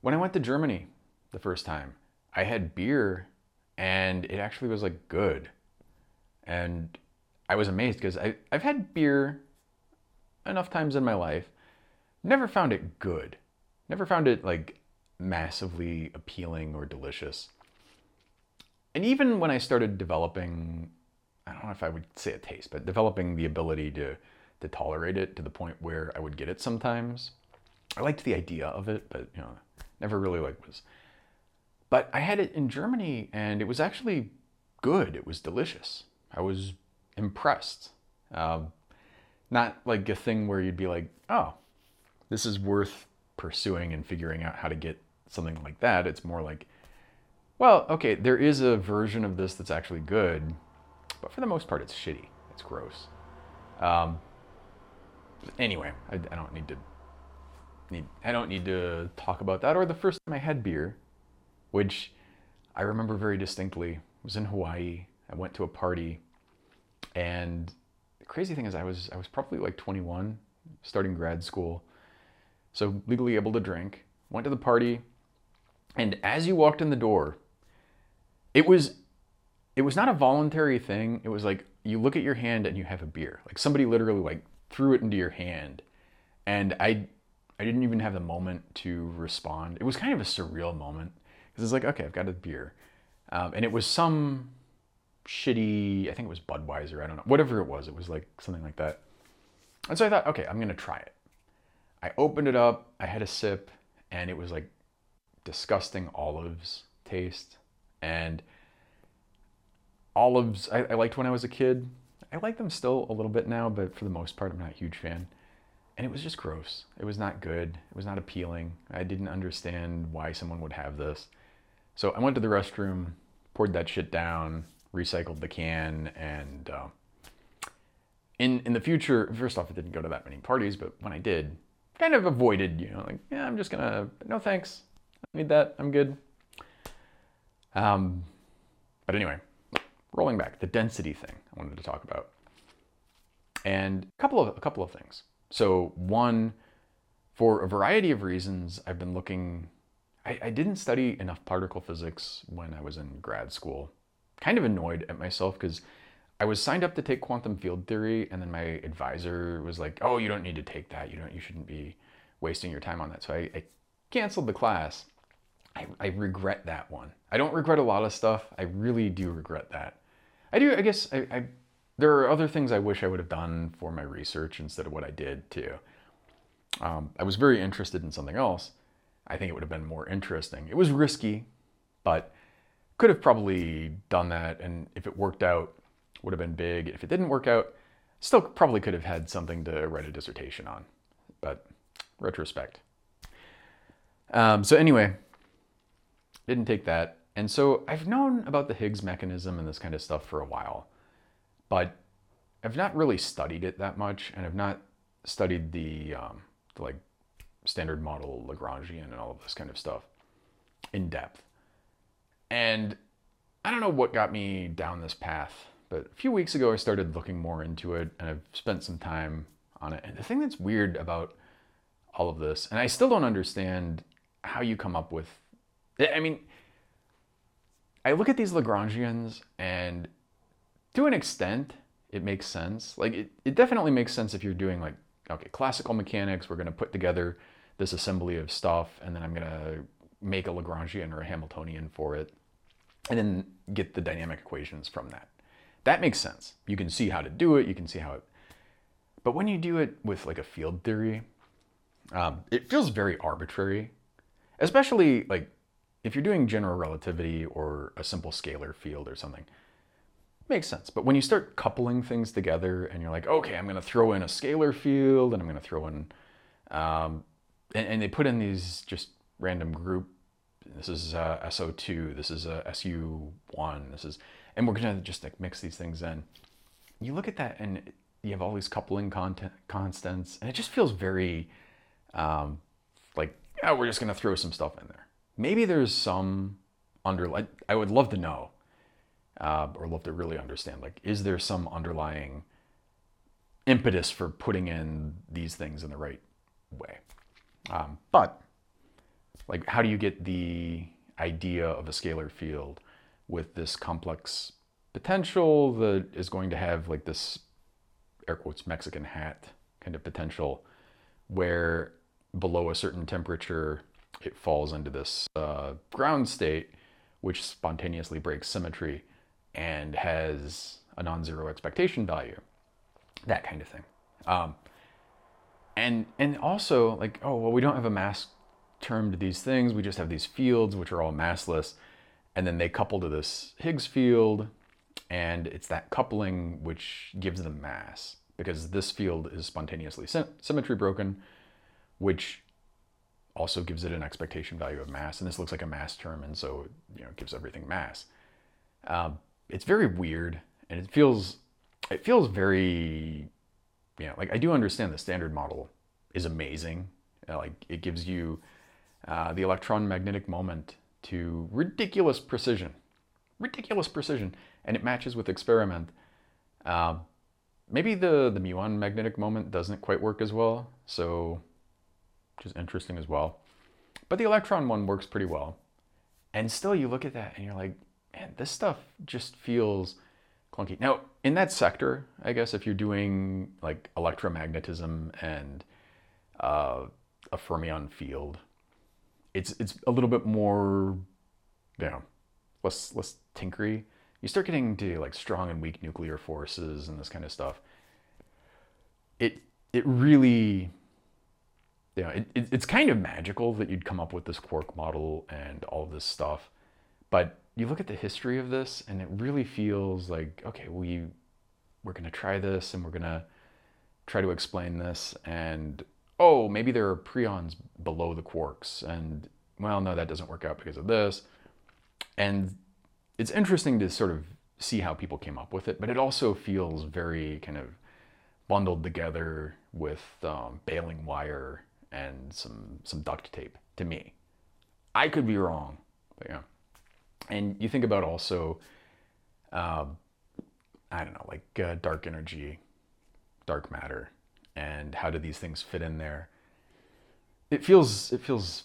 when I went to Germany the first time, I had beer, and it actually was like good and I was amazed because I've had beer enough times in my life, never found it good. Never found it like massively appealing or delicious. And even when I started developing, I don't know if I would say a taste, but developing the ability to, to tolerate it to the point where I would get it sometimes. I liked the idea of it, but you know, never really like was. But I had it in Germany and it was actually good. It was delicious. I was impressed. Um, not like a thing where you'd be like, oh, this is worth pursuing and figuring out how to get something like that. It's more like, well, okay, there is a version of this that's actually good, but for the most part, it's shitty. It's gross. Um, anyway, I, I don't need to need I don't need to talk about that. Or the first time I had beer, which I remember very distinctly, was in Hawaii. I went to a party And the crazy thing is, I was I was probably like 21, starting grad school, so legally able to drink. Went to the party, and as you walked in the door, it was it was not a voluntary thing. It was like you look at your hand and you have a beer. Like somebody literally like threw it into your hand, and I I didn't even have the moment to respond. It was kind of a surreal moment because it's like okay, I've got a beer, um, and it was some shitty. I think it was Budweiser. I don't know. Whatever it was, it was like something like that. And so I thought, okay, I'm gonna try it. I opened it up. I had a sip, and it was like disgusting olives taste and olives I, I, liked when I was a kid. I like them still a little bit now, but for the most part, I'm not a huge fan. And it was just gross. It was not good. It was not appealing. I didn't understand why someone would have this. So I went to the restroom, poured that shit down, recycled the can, and uh, in in the future, first off, I didn't go to that many parties, but when I did, kind of avoided, you know, like yeah, I'm just gonna no thanks, I need that, I'm good. Um, but anyway, rolling back, the density thing I wanted to talk about. And a couple of a couple of things. So one, for a variety of reasons, I've been looking. I, I didn't study enough particle physics when I was in grad school. Kind of annoyed at myself because I was signed up to take quantum field theory, and then my advisor was like, "Oh, you don't need to take that. You don't. You shouldn't be wasting your time on that." So I, I canceled the class. I, I regret that one. I don't regret a lot of stuff. I really do regret that. I do. I guess I, I there are other things I wish I would have done for my research instead of what I did too. Um, I was very interested in something else. I think it would have been more interesting. It was risky, but could have probably done that. And if it worked out, would have been big. If it didn't work out, still probably could have had something to write a dissertation on. But retrospect. Um, so anyway, didn't take that. And so I've known about the Higgs mechanism and this kind of stuff for a while, but I've not really studied it that much, and I've not studied the, um, the like standard model Lagrangian and all of this kind of stuff in depth. And I don't know what got me down this path, but a few weeks ago I started looking more into it, and I've spent some time on it. And the thing that's weird about all of this, and I still don't understand how you come up with. I mean, I look at these Lagrangians and to an extent, it makes sense. Like it, it definitely makes sense if you're doing like, okay, classical mechanics, we're gonna put together this assembly of stuff and then I'm gonna make a Lagrangian or a Hamiltonian for it and then get the dynamic equations from that. That makes sense. You can see how to do it, you can see how it, but when you do it with like a field theory, um, it feels very arbitrary, especially like if you're doing general relativity or a simple scalar field or something, makes sense. But when you start coupling things together and you're like, okay, I'm going to throw in a scalar field and I'm going to throw in, um, and, and, they put in these just random group. This is uh, SO2. This is uh, SU1. This is, and we're to just like mix these things in. You look at that and you have all these coupling content, constants, and it just feels very um, like, yeah, we're just to throw some stuff in there maybe there's some underlying, I would love to know, uh, or love to really understand, like, is there some underlying impetus for putting in these things in the right way? Um, but, like, how do you get the idea of a scalar field with this complex potential that is going to have, like, this air quotes Mexican hat kind of potential where below a certain temperature it falls into this uh, ground state, which spontaneously breaks symmetry and has a non-zero expectation value, that kind of thing. Um, and and also like, oh well, we don't have a mass term to these things. We just have these fields which are all massless, and then they couple to this Higgs field, and it's that coupling which gives them mass because this field is spontaneously symmetry broken, which also gives it an expectation value of mass. And this looks like a mass term, and so you know it gives everything mass. Um, it's very weird, and it feels it feels very you know like I do understand the standard model is amazing. Uh, like it gives you uh, the electron magnetic moment to ridiculous precision, ridiculous precision, and it matches with experiment. Uh, maybe the, the muon magnetic moment doesn't quite work as well, so which is interesting as well. But the electron one works pretty well. And still, you look at that and you're like, man, this stuff just feels clunky. Now, in that sector, I guess if you're doing like electromagnetism and uh, a fermion field, it's it's a little bit more, you know, less less tinkery. You start getting to like strong and weak nuclear forces and this kind of stuff. It it really you know, it, it, it's kind of magical that you'd come up with this quark model and all this stuff. But you look at the history of this and it really feels like, okay, we, we're going to try this and we're going to try to explain this. And, oh, maybe there are preons below the quarks. And, well, no, that doesn't work out because of this. And it's interesting to sort of see how people came up with it, but it also feels very kind of bundled together with um, baling wire and some some duct tape to me. I could be wrong, but yeah. And you think about also, uh, I don't know, like uh, dark energy, dark matter, and how do these things fit in there? It feels it feels.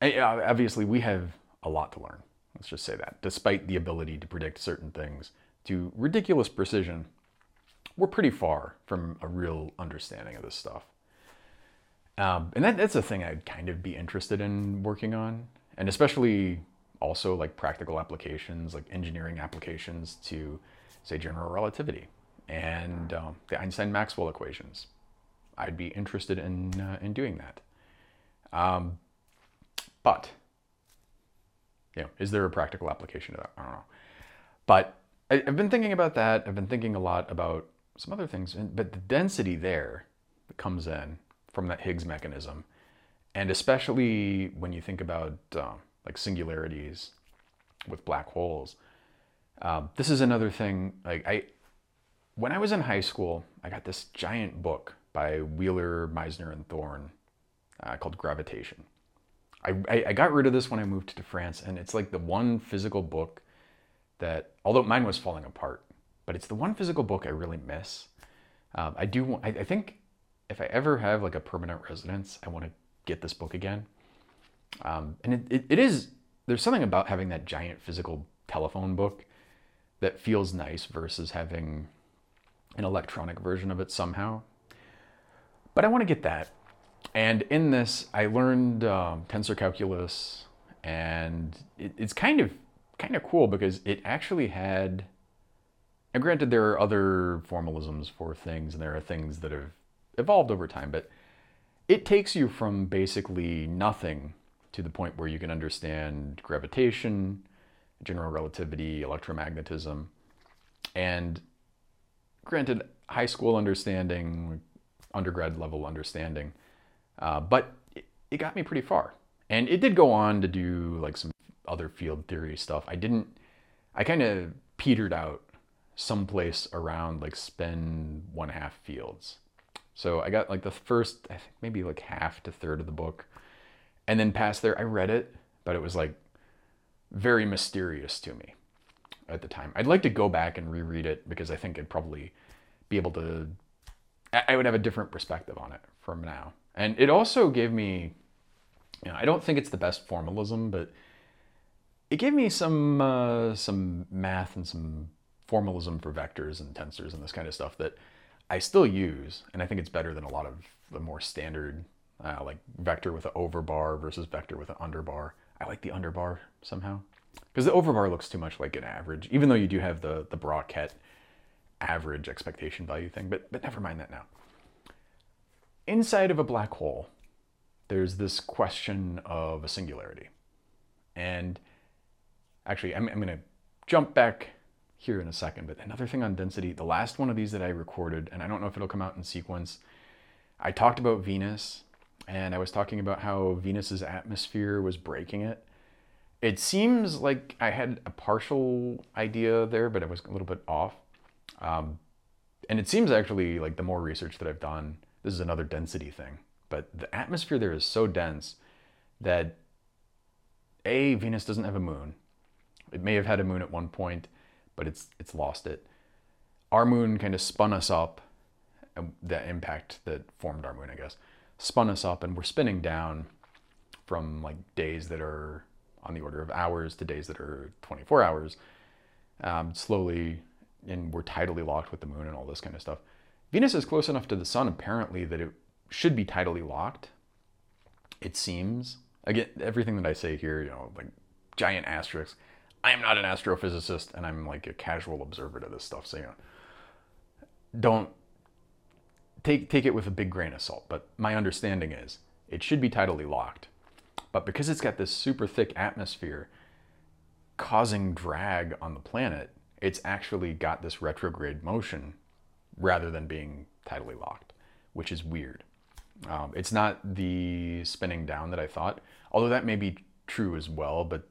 Obviously, we have a lot to learn. Let's just say that, despite the ability to predict certain things to ridiculous precision, we're pretty far from a real understanding of this stuff. Um, and that, that's a thing I'd kind of be interested in working on, and especially also like practical applications, like engineering applications to, say, general relativity and um, the Einstein-Maxwell equations. I'd be interested in uh, in doing that. Um, but, you know, is there a practical application to that? I don't know. But I, I've been thinking about that. I've been thinking a lot about some other things, and but the density there that comes in from that Higgs mechanism. And especially when you think about uh, like singularities with black holes, uh, this is another thing. Like I, when I was in high school, I got this giant book by Wheeler, Misner, and Thorne uh, called Gravitation. I, I, I got rid of this when I moved to France, and it's like the one physical book that, although mine was falling apart, but it's the one physical book I really miss. Um, I do. I, I think if I ever have like a permanent residence, I want to get this book again. Um, and it, it, it is, there's something about having that giant physical telephone book that feels nice versus having an electronic version of it somehow. But I want to get that. And in this, I learned um, tensor calculus, and it, it's kind of kind of cool because it actually had. And granted, there are other formalisms for things, and there are things that have evolved over time, but it takes you from basically nothing to the point where you can understand gravitation, general relativity, electromagnetism, and granted, high school understanding, undergrad level understanding, uh, but it, it got me pretty far. And it did go on to do like some other field theory stuff. I didn't, I kind of petered out someplace around like spin one half fields. So I got like the first, I think maybe like half to third of the book. And then past there, I read it, but it was like very mysterious to me at the time. I'd like to go back and reread it because I think I'd probably be able to, I would have a different perspective on it from now. And it also gave me, you know, I don't think it's the best formalism, but it gave me some uh, some math and some formalism for vectors and tensors and this kind of stuff that I still use, and I think it's better than a lot of the more standard, uh, like vector with an overbar versus vector with an underbar. I like the underbar somehow because the overbar looks too much like an average, even though you do have the the Bra-Ket average expectation value thing. But but never mind that now. Inside of a black hole, there's this question of a singularity, and actually, I'm, I'm going to jump back here in a second. But another thing on density, the last one of these that I recorded, and I don't know if it'll come out in sequence, I talked about Venus and I was talking about how Venus's atmosphere was breaking it. It seems like I had a partial idea there, but I was a little bit off. Um, and it seems actually like the more research that I've done, this is another density thing, but the atmosphere there is so dense that A, Venus doesn't have a moon. It may have had a moon at one point, but it's it's lost it. our moon kind of spun us up, the impact that formed our moon, I guess, spun us up, and we're spinning down from like days that are on the order of hours to days that are 24 hours, um, slowly, and we're tidally locked with the moon and all this kind of stuff. Venus is close enough to the sun, apparently, that it should be tidally locked. It seems. Again, everything that I say here, you know, like giant asterisks. I am not an astrophysicist, and I'm like a casual observer to this stuff. So you know, don't take take it with a big grain of salt. But my understanding is it should be tidally locked, but because it's got this super thick atmosphere causing drag on the planet, it's actually got this retrograde motion rather than being tidally locked, which is weird. Um, it's not the spinning down that I thought, although that may be true as well, but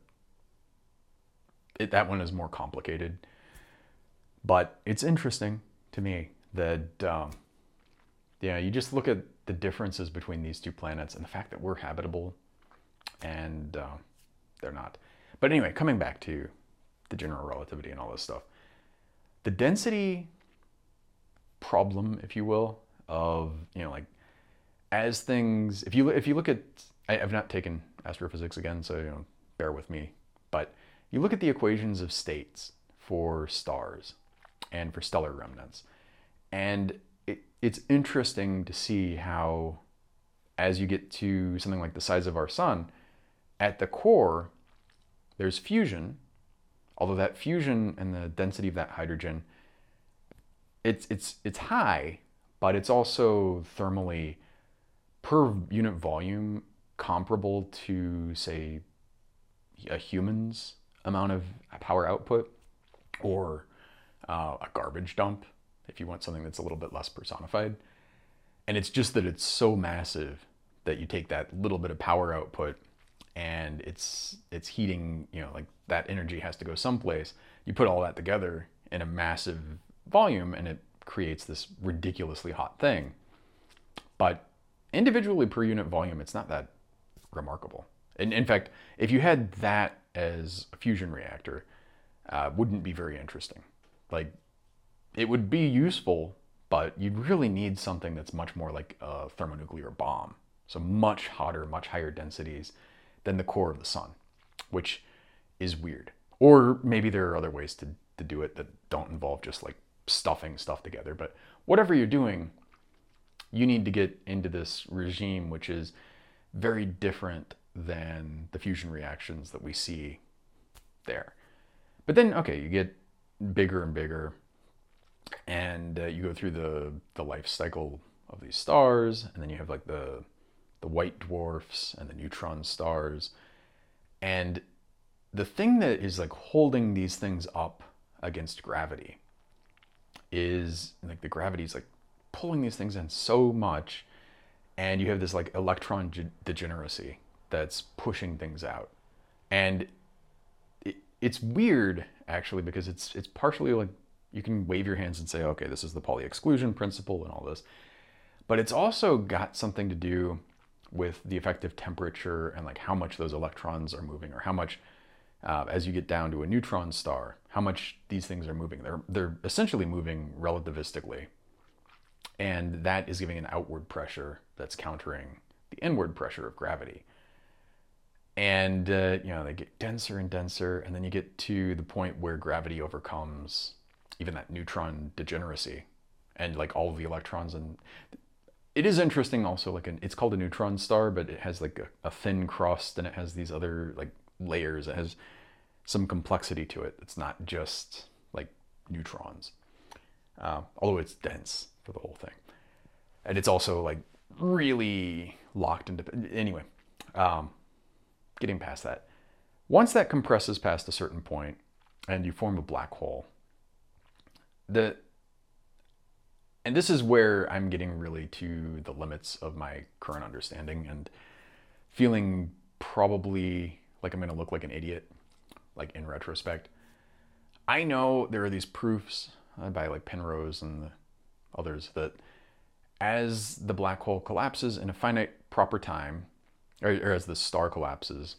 it, that one is more complicated. But it's interesting to me that, um, yeah, you just look at the differences between these two planets and the fact that we're habitable and uh, they're not. But anyway, coming back to the general relativity and all this stuff, the density problem, if you will, of you know like as things if you if you look at I, have not taken astrophysics again, so you know bear with me, but you look at the equations of states for stars and for stellar remnants, and it, it's interesting to see how as you get to something like the size of our sun, at the core there's fusion, although that fusion and the density of that hydrogen it's it's it's high, but it's also thermally per unit volume comparable to say a human's amount of power output or uh, a garbage dump if you want something that's a little bit less personified. And it's just that it's so massive that you take that little bit of power output and it's it's heating you know like that energy has to go someplace you put all that together in a massive volume and it creates this ridiculously hot thing. But individually per unit volume, it's not that remarkable. In, in fact, if you had that as a fusion reactor, uh, wouldn't be very interesting. Like, it would be useful, but you'd really need something that's much more like a thermonuclear bomb. So much hotter, much higher densities than the core of the sun, which is weird. Or maybe there are other ways to, to do it that don't involve just like stuffing stuff together. But whatever you're doing, you need to get into this regime, which is very different than the fusion reactions that we see there. But then, okay, you get bigger and bigger, and uh, you go through the the life cycle of these stars, and then you have like the the white dwarfs and the neutron stars, and the thing that is like holding these things up against gravity is like the gravity is like pulling these things in so much and you have this like electron degeneracy that's pushing things out. And it, it's weird actually because it's it's partially like you can wave your hands and say okay this is the Pauli exclusion principle and all this. But it's also got something to do with the effective temperature and like how much those electrons are moving or how much uh, as you get down to a neutron star, how much these things are moving. They're, they're essentially moving relativistically. And that is giving an outward pressure that's countering the inward pressure of gravity. And, uh, you know, they get denser and denser. And then you get to the point where gravity overcomes even that neutron degeneracy and like all of the electrons. And it is interesting also, like, an, it's called a neutron star, but it has like a, a thin crust and it has these other like layers. It has some complexity to it. It's not just like neutrons, uh, although it's dense for the whole thing. And it's also like really locked into. Anyway, um, getting past that. Once that compresses past a certain point and you form a black hole, the and this is where I'm getting really to the limits of my current understanding and feeling probably like I'm going to look like an idiot, like in retrospect. I know there are these proofs uh, by like Penrose and the others that as the black hole collapses in a finite proper time, or, or as the star collapses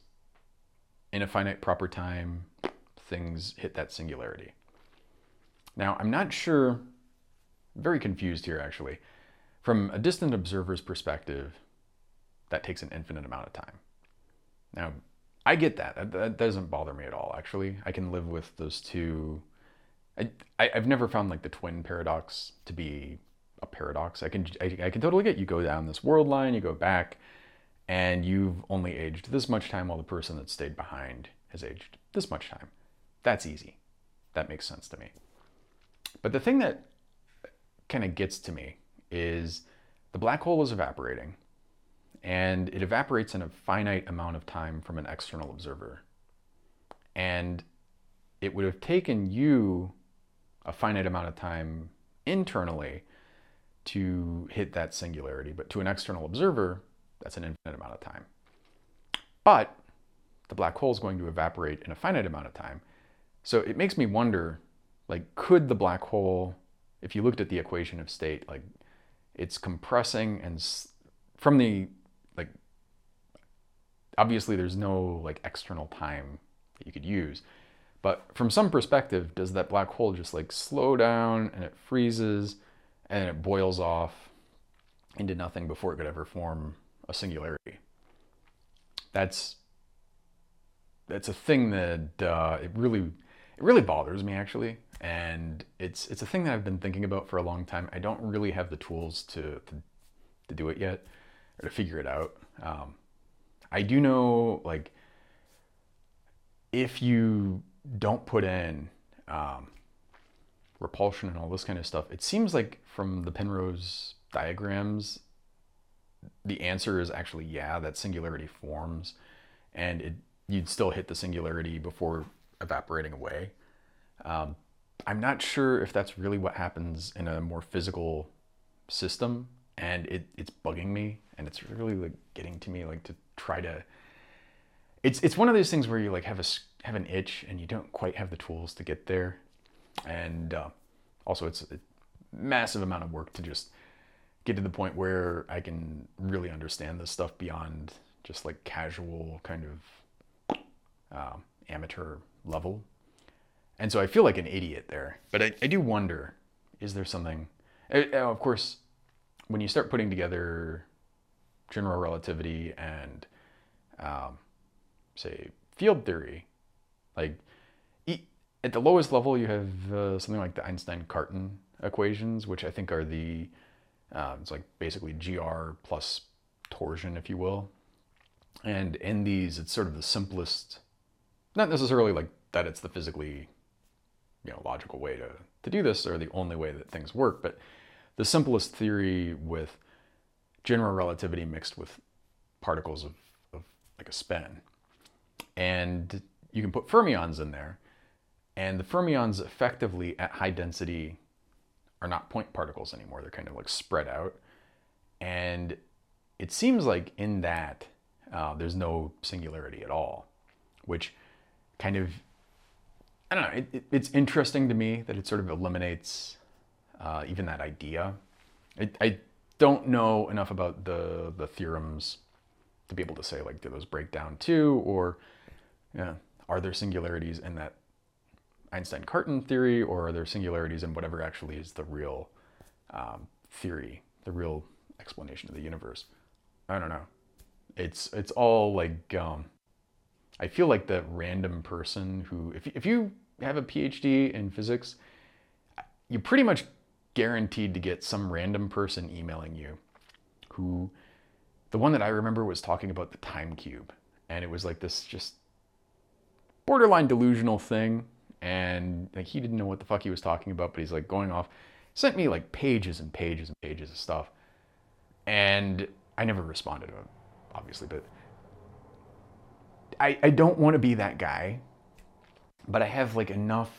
in a finite proper time, things hit that singularity. Now, I'm not sure, very confused here actually. From a distant observer's perspective, that takes an infinite amount of time. Now, I get that. that. Doesn't bother me at all, actually. I can live with those two. I, I, have never found like the twin paradox to be a paradox. I can, I, I can totally get you go down this world line, you go back, and you've only aged this much time while the person that stayed behind has aged this much time. That's easy. That makes sense to me. But the thing that kind of gets to me is the black hole is evaporating and it evaporates in a finite amount of time from an external observer. And it would have taken you a finite amount of time internally to hit that singularity, but to an external observer, that's an infinite amount of time. But the black hole is going to evaporate in a finite amount of time. So it makes me wonder like could the black hole if you looked at the equation of state like it's compressing and from the like obviously there's no like external time that you could use but from some perspective does that black hole just like slow down and it freezes and it boils off into nothing before it could ever form a singularity? That's that's a thing that uh, it really it really bothers me actually and it's it's a thing that I've been thinking about for a long time I don't really have the tools to to, to do it yet or to figure it out. Um, I do know like if you don't put in um, repulsion and all this kind of stuff, it seems like from the Penrose diagrams, the answer is actually yeah, that singularity forms, and it you'd still hit the singularity before evaporating away. Um, I'm not sure if that's really what happens in a more physical system, and it, it's bugging me and it's really like getting to me like to try to it's it's one of those things where you like have a have an itch and you don't quite have the tools to get there. And uh, also it's a massive amount of work to just get to the point where I can really understand this stuff beyond just like casual kind of uh, amateur level and so I feel like an idiot there. But I, I do wonder is there something uh, of course when you start putting together general relativity and um, say field theory like at the lowest level you have uh, something like the einstein-cartan equations which i think are the uh, it's like basically gr plus torsion if you will. And in these it's sort of the simplest not necessarily like that it's the physically you know logical way to, to do this or the only way that things work but the simplest theory with general relativity mixed with particles of, of like a spin. And you can put fermions in there, and the fermions effectively at high density are not point particles anymore. They're kind of like spread out. And it seems like in that, uh, there's no singularity at all, which kind of, I don't know, it, it, it's interesting to me that it sort of eliminates uh, even that idea. I, I don't know enough about the the theorems to be able to say like do those break down too or yeah, are there singularities in that Einstein-Cartan theory or are there singularities in whatever actually is the real um, theory, the real explanation of the universe? I don't know. It's it's all like um, I feel like the random person who if if you have a PhD in physics, you're pretty much guaranteed to get some random person emailing you who the one that I remember was talking about the time cube. And it was like this just borderline delusional thing. And like he didn't know what the fuck he was talking about but he's like going off sent me like pages and pages and pages of stuff. And I never responded to him obviously but I, I don't want to be that guy but I have like enough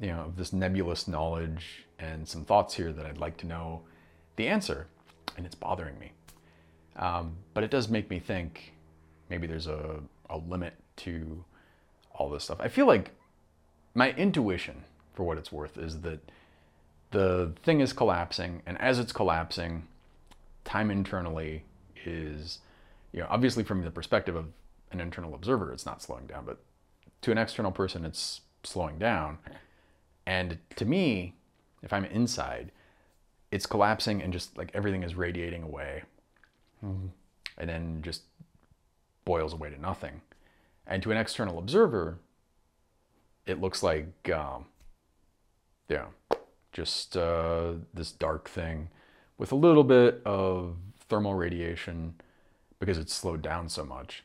you know of this nebulous knowledge and some thoughts here that I'd like to know the answer, and it's bothering me. Um, but it does make me think maybe there's a, a limit to all this stuff. I feel like my intuition, for what it's worth, is that the thing is collapsing, and as it's collapsing, time internally is, you know, obviously from the perspective of an internal observer, it's not slowing down, but to an external person, it's slowing down. And to me, if I'm inside, it's collapsing and just like everything is radiating away. Mm-hmm. And then just boils away to nothing. And to an external observer, it looks like, um, yeah, just uh, this dark thing with a little bit of thermal radiation because it's slowed down so much.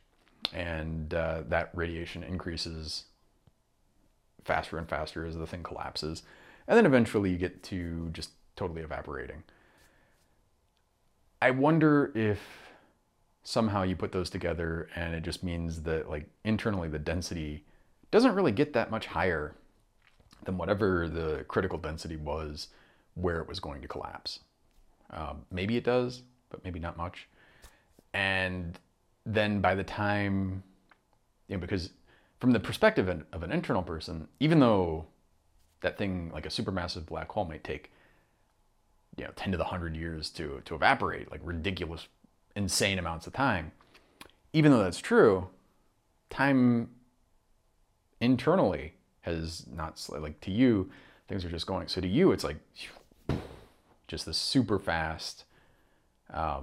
And uh, that radiation increases faster and faster as the thing collapses. And then eventually you get to just totally evaporating. I wonder if somehow you put those together and it just means that like internally the density doesn't really get that much higher than whatever the critical density was where it was going to collapse. Um, maybe it does, but maybe not much. And then by the time, you know, because from the perspective of an internal person, even though that thing like a supermassive black hole might take, you know, 10 to the 100 years to, to evaporate, like ridiculous, insane amounts of time, even though that's true, time internally has not like to you things are just going so to you it's like just this super fast uh,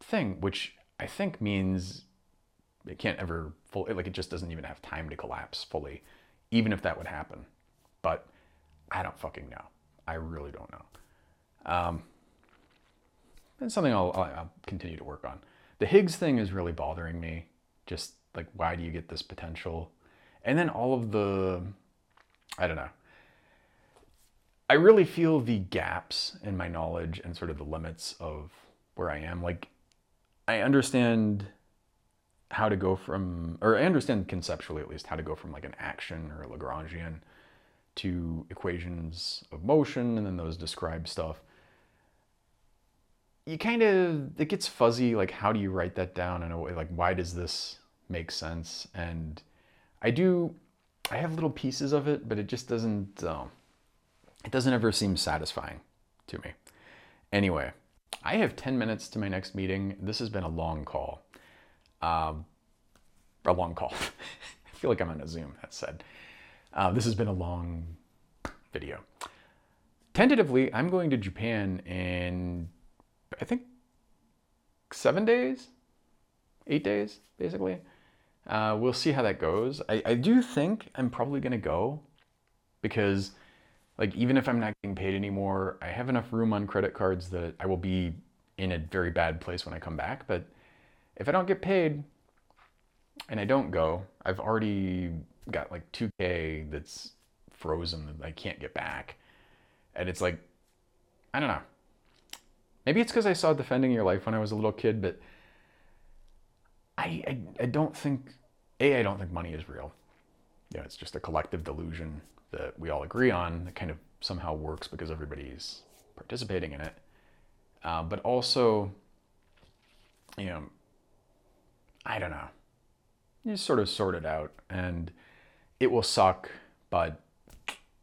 thing which i think means it can't ever fully like it just doesn't even have time to collapse fully even if that would happen. But i don't fucking know. I really don't know. Um, it's something I'll, I'll continue to work on. The higgs thing is really bothering me. Just like why do you get this potential? And then all of the I don't know. I really feel the gaps in my knowledge and sort of the limits of where I am. Like, I understand how to go from, or I understand conceptually at least, how to go from like an action or a Lagrangian to equations of motion, and then those describe stuff. You kind of, it gets fuzzy. Like, how do you write that down in a way? Like, why does this make sense? And I do I have little pieces of it, but it just doesn't um, it doesn't ever seem satisfying to me. Anyway, I have 10 minutes to my next meeting. This has been a long call. Um, a long call. I feel like I'm on a Zoom, that said. Uh, this has been a long video. Tentatively, I'm going to Japan in, I think, seven days? Eight days, basically. Uh, we'll see how that goes. I, I do think I'm probably going to go because, like, even if I'm not getting paid anymore, I have enough room on credit cards that I will be in a very bad place when I come back. But if I don't get paid and I don't go, I've already got like 2K that's frozen that I can't get back. And it's like, I don't know. Maybe it's because I saw Defending Your Life when I was a little kid, but I, I, I don't think, A, I don't think money is real. Yeah, it's just a collective delusion that we all agree on that kind of somehow works because everybody's participating in it. Uh, but also, you know, I don't know. You sort of sort it out, and it will suck. But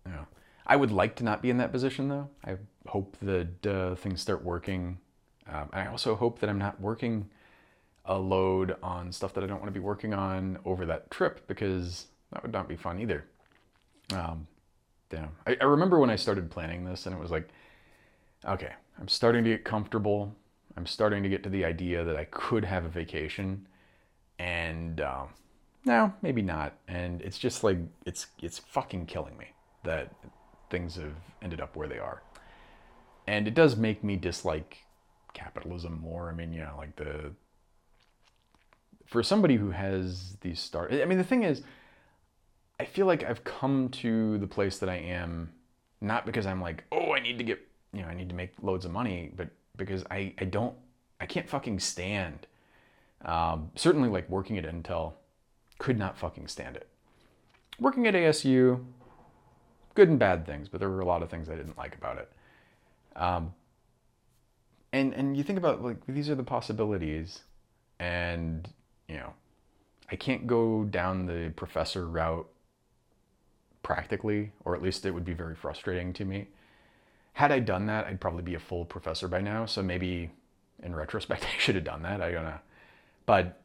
you know, I would like to not be in that position, though. I hope that uh, things start working. Um, I also hope that I'm not working a load on stuff that I don't want to be working on over that trip because that would not be fun either. Um, damn. I, I remember when I started planning this and it was like, okay, I'm starting to get comfortable. I'm starting to get to the idea that I could have a vacation, and um, no, maybe not. And it's just like it's it's fucking killing me that things have ended up where they are, and it does make me dislike capitalism more. I mean, you know, like the for somebody who has these stars, I mean, the thing is, I feel like I've come to the place that I am not because I'm like, oh, I need to get, you know, I need to make loads of money, but because I, I don't, I can't fucking stand. Um, certainly, like working at Intel, could not fucking stand it. Working at ASU, good and bad things, but there were a lot of things I didn't like about it. Um, and and you think about like these are the possibilities, and you know, I can't go down the professor route practically, or at least it would be very frustrating to me. Had I done that, I'd probably be a full professor by now. So maybe in retrospect, I should have done that. I don't know. But,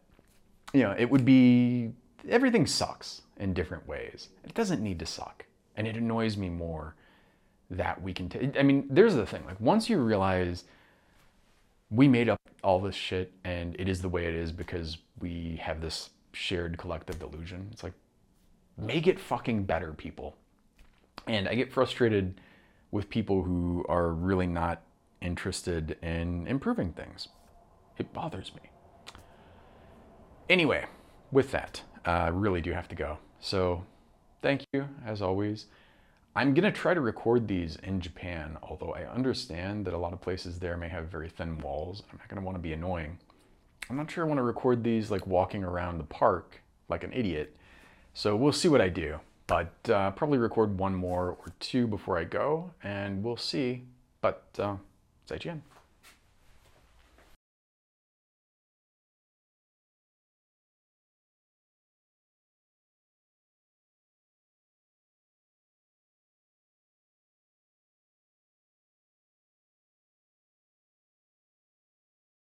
you know, it would be everything sucks in different ways. It doesn't need to suck. And it annoys me more that we can t- I mean, there's the thing. Like once you realize we made up all this shit and it is the way it is because we have this shared collective delusion. It's like make it fucking better, people. And I get frustrated with people who are really not interested in improving things. It bothers me. Anyway, with that, I uh, really do have to go. So, thank you as always. I'm going to try to record these in Japan, although I understand that a lot of places there may have very thin walls. I'm not going to want to be annoying. I'm not sure I want to record these like walking around the park like an idiot. So we'll see what I do. But uh, probably record one more or two before I go, and we'll see. But uh, 再见。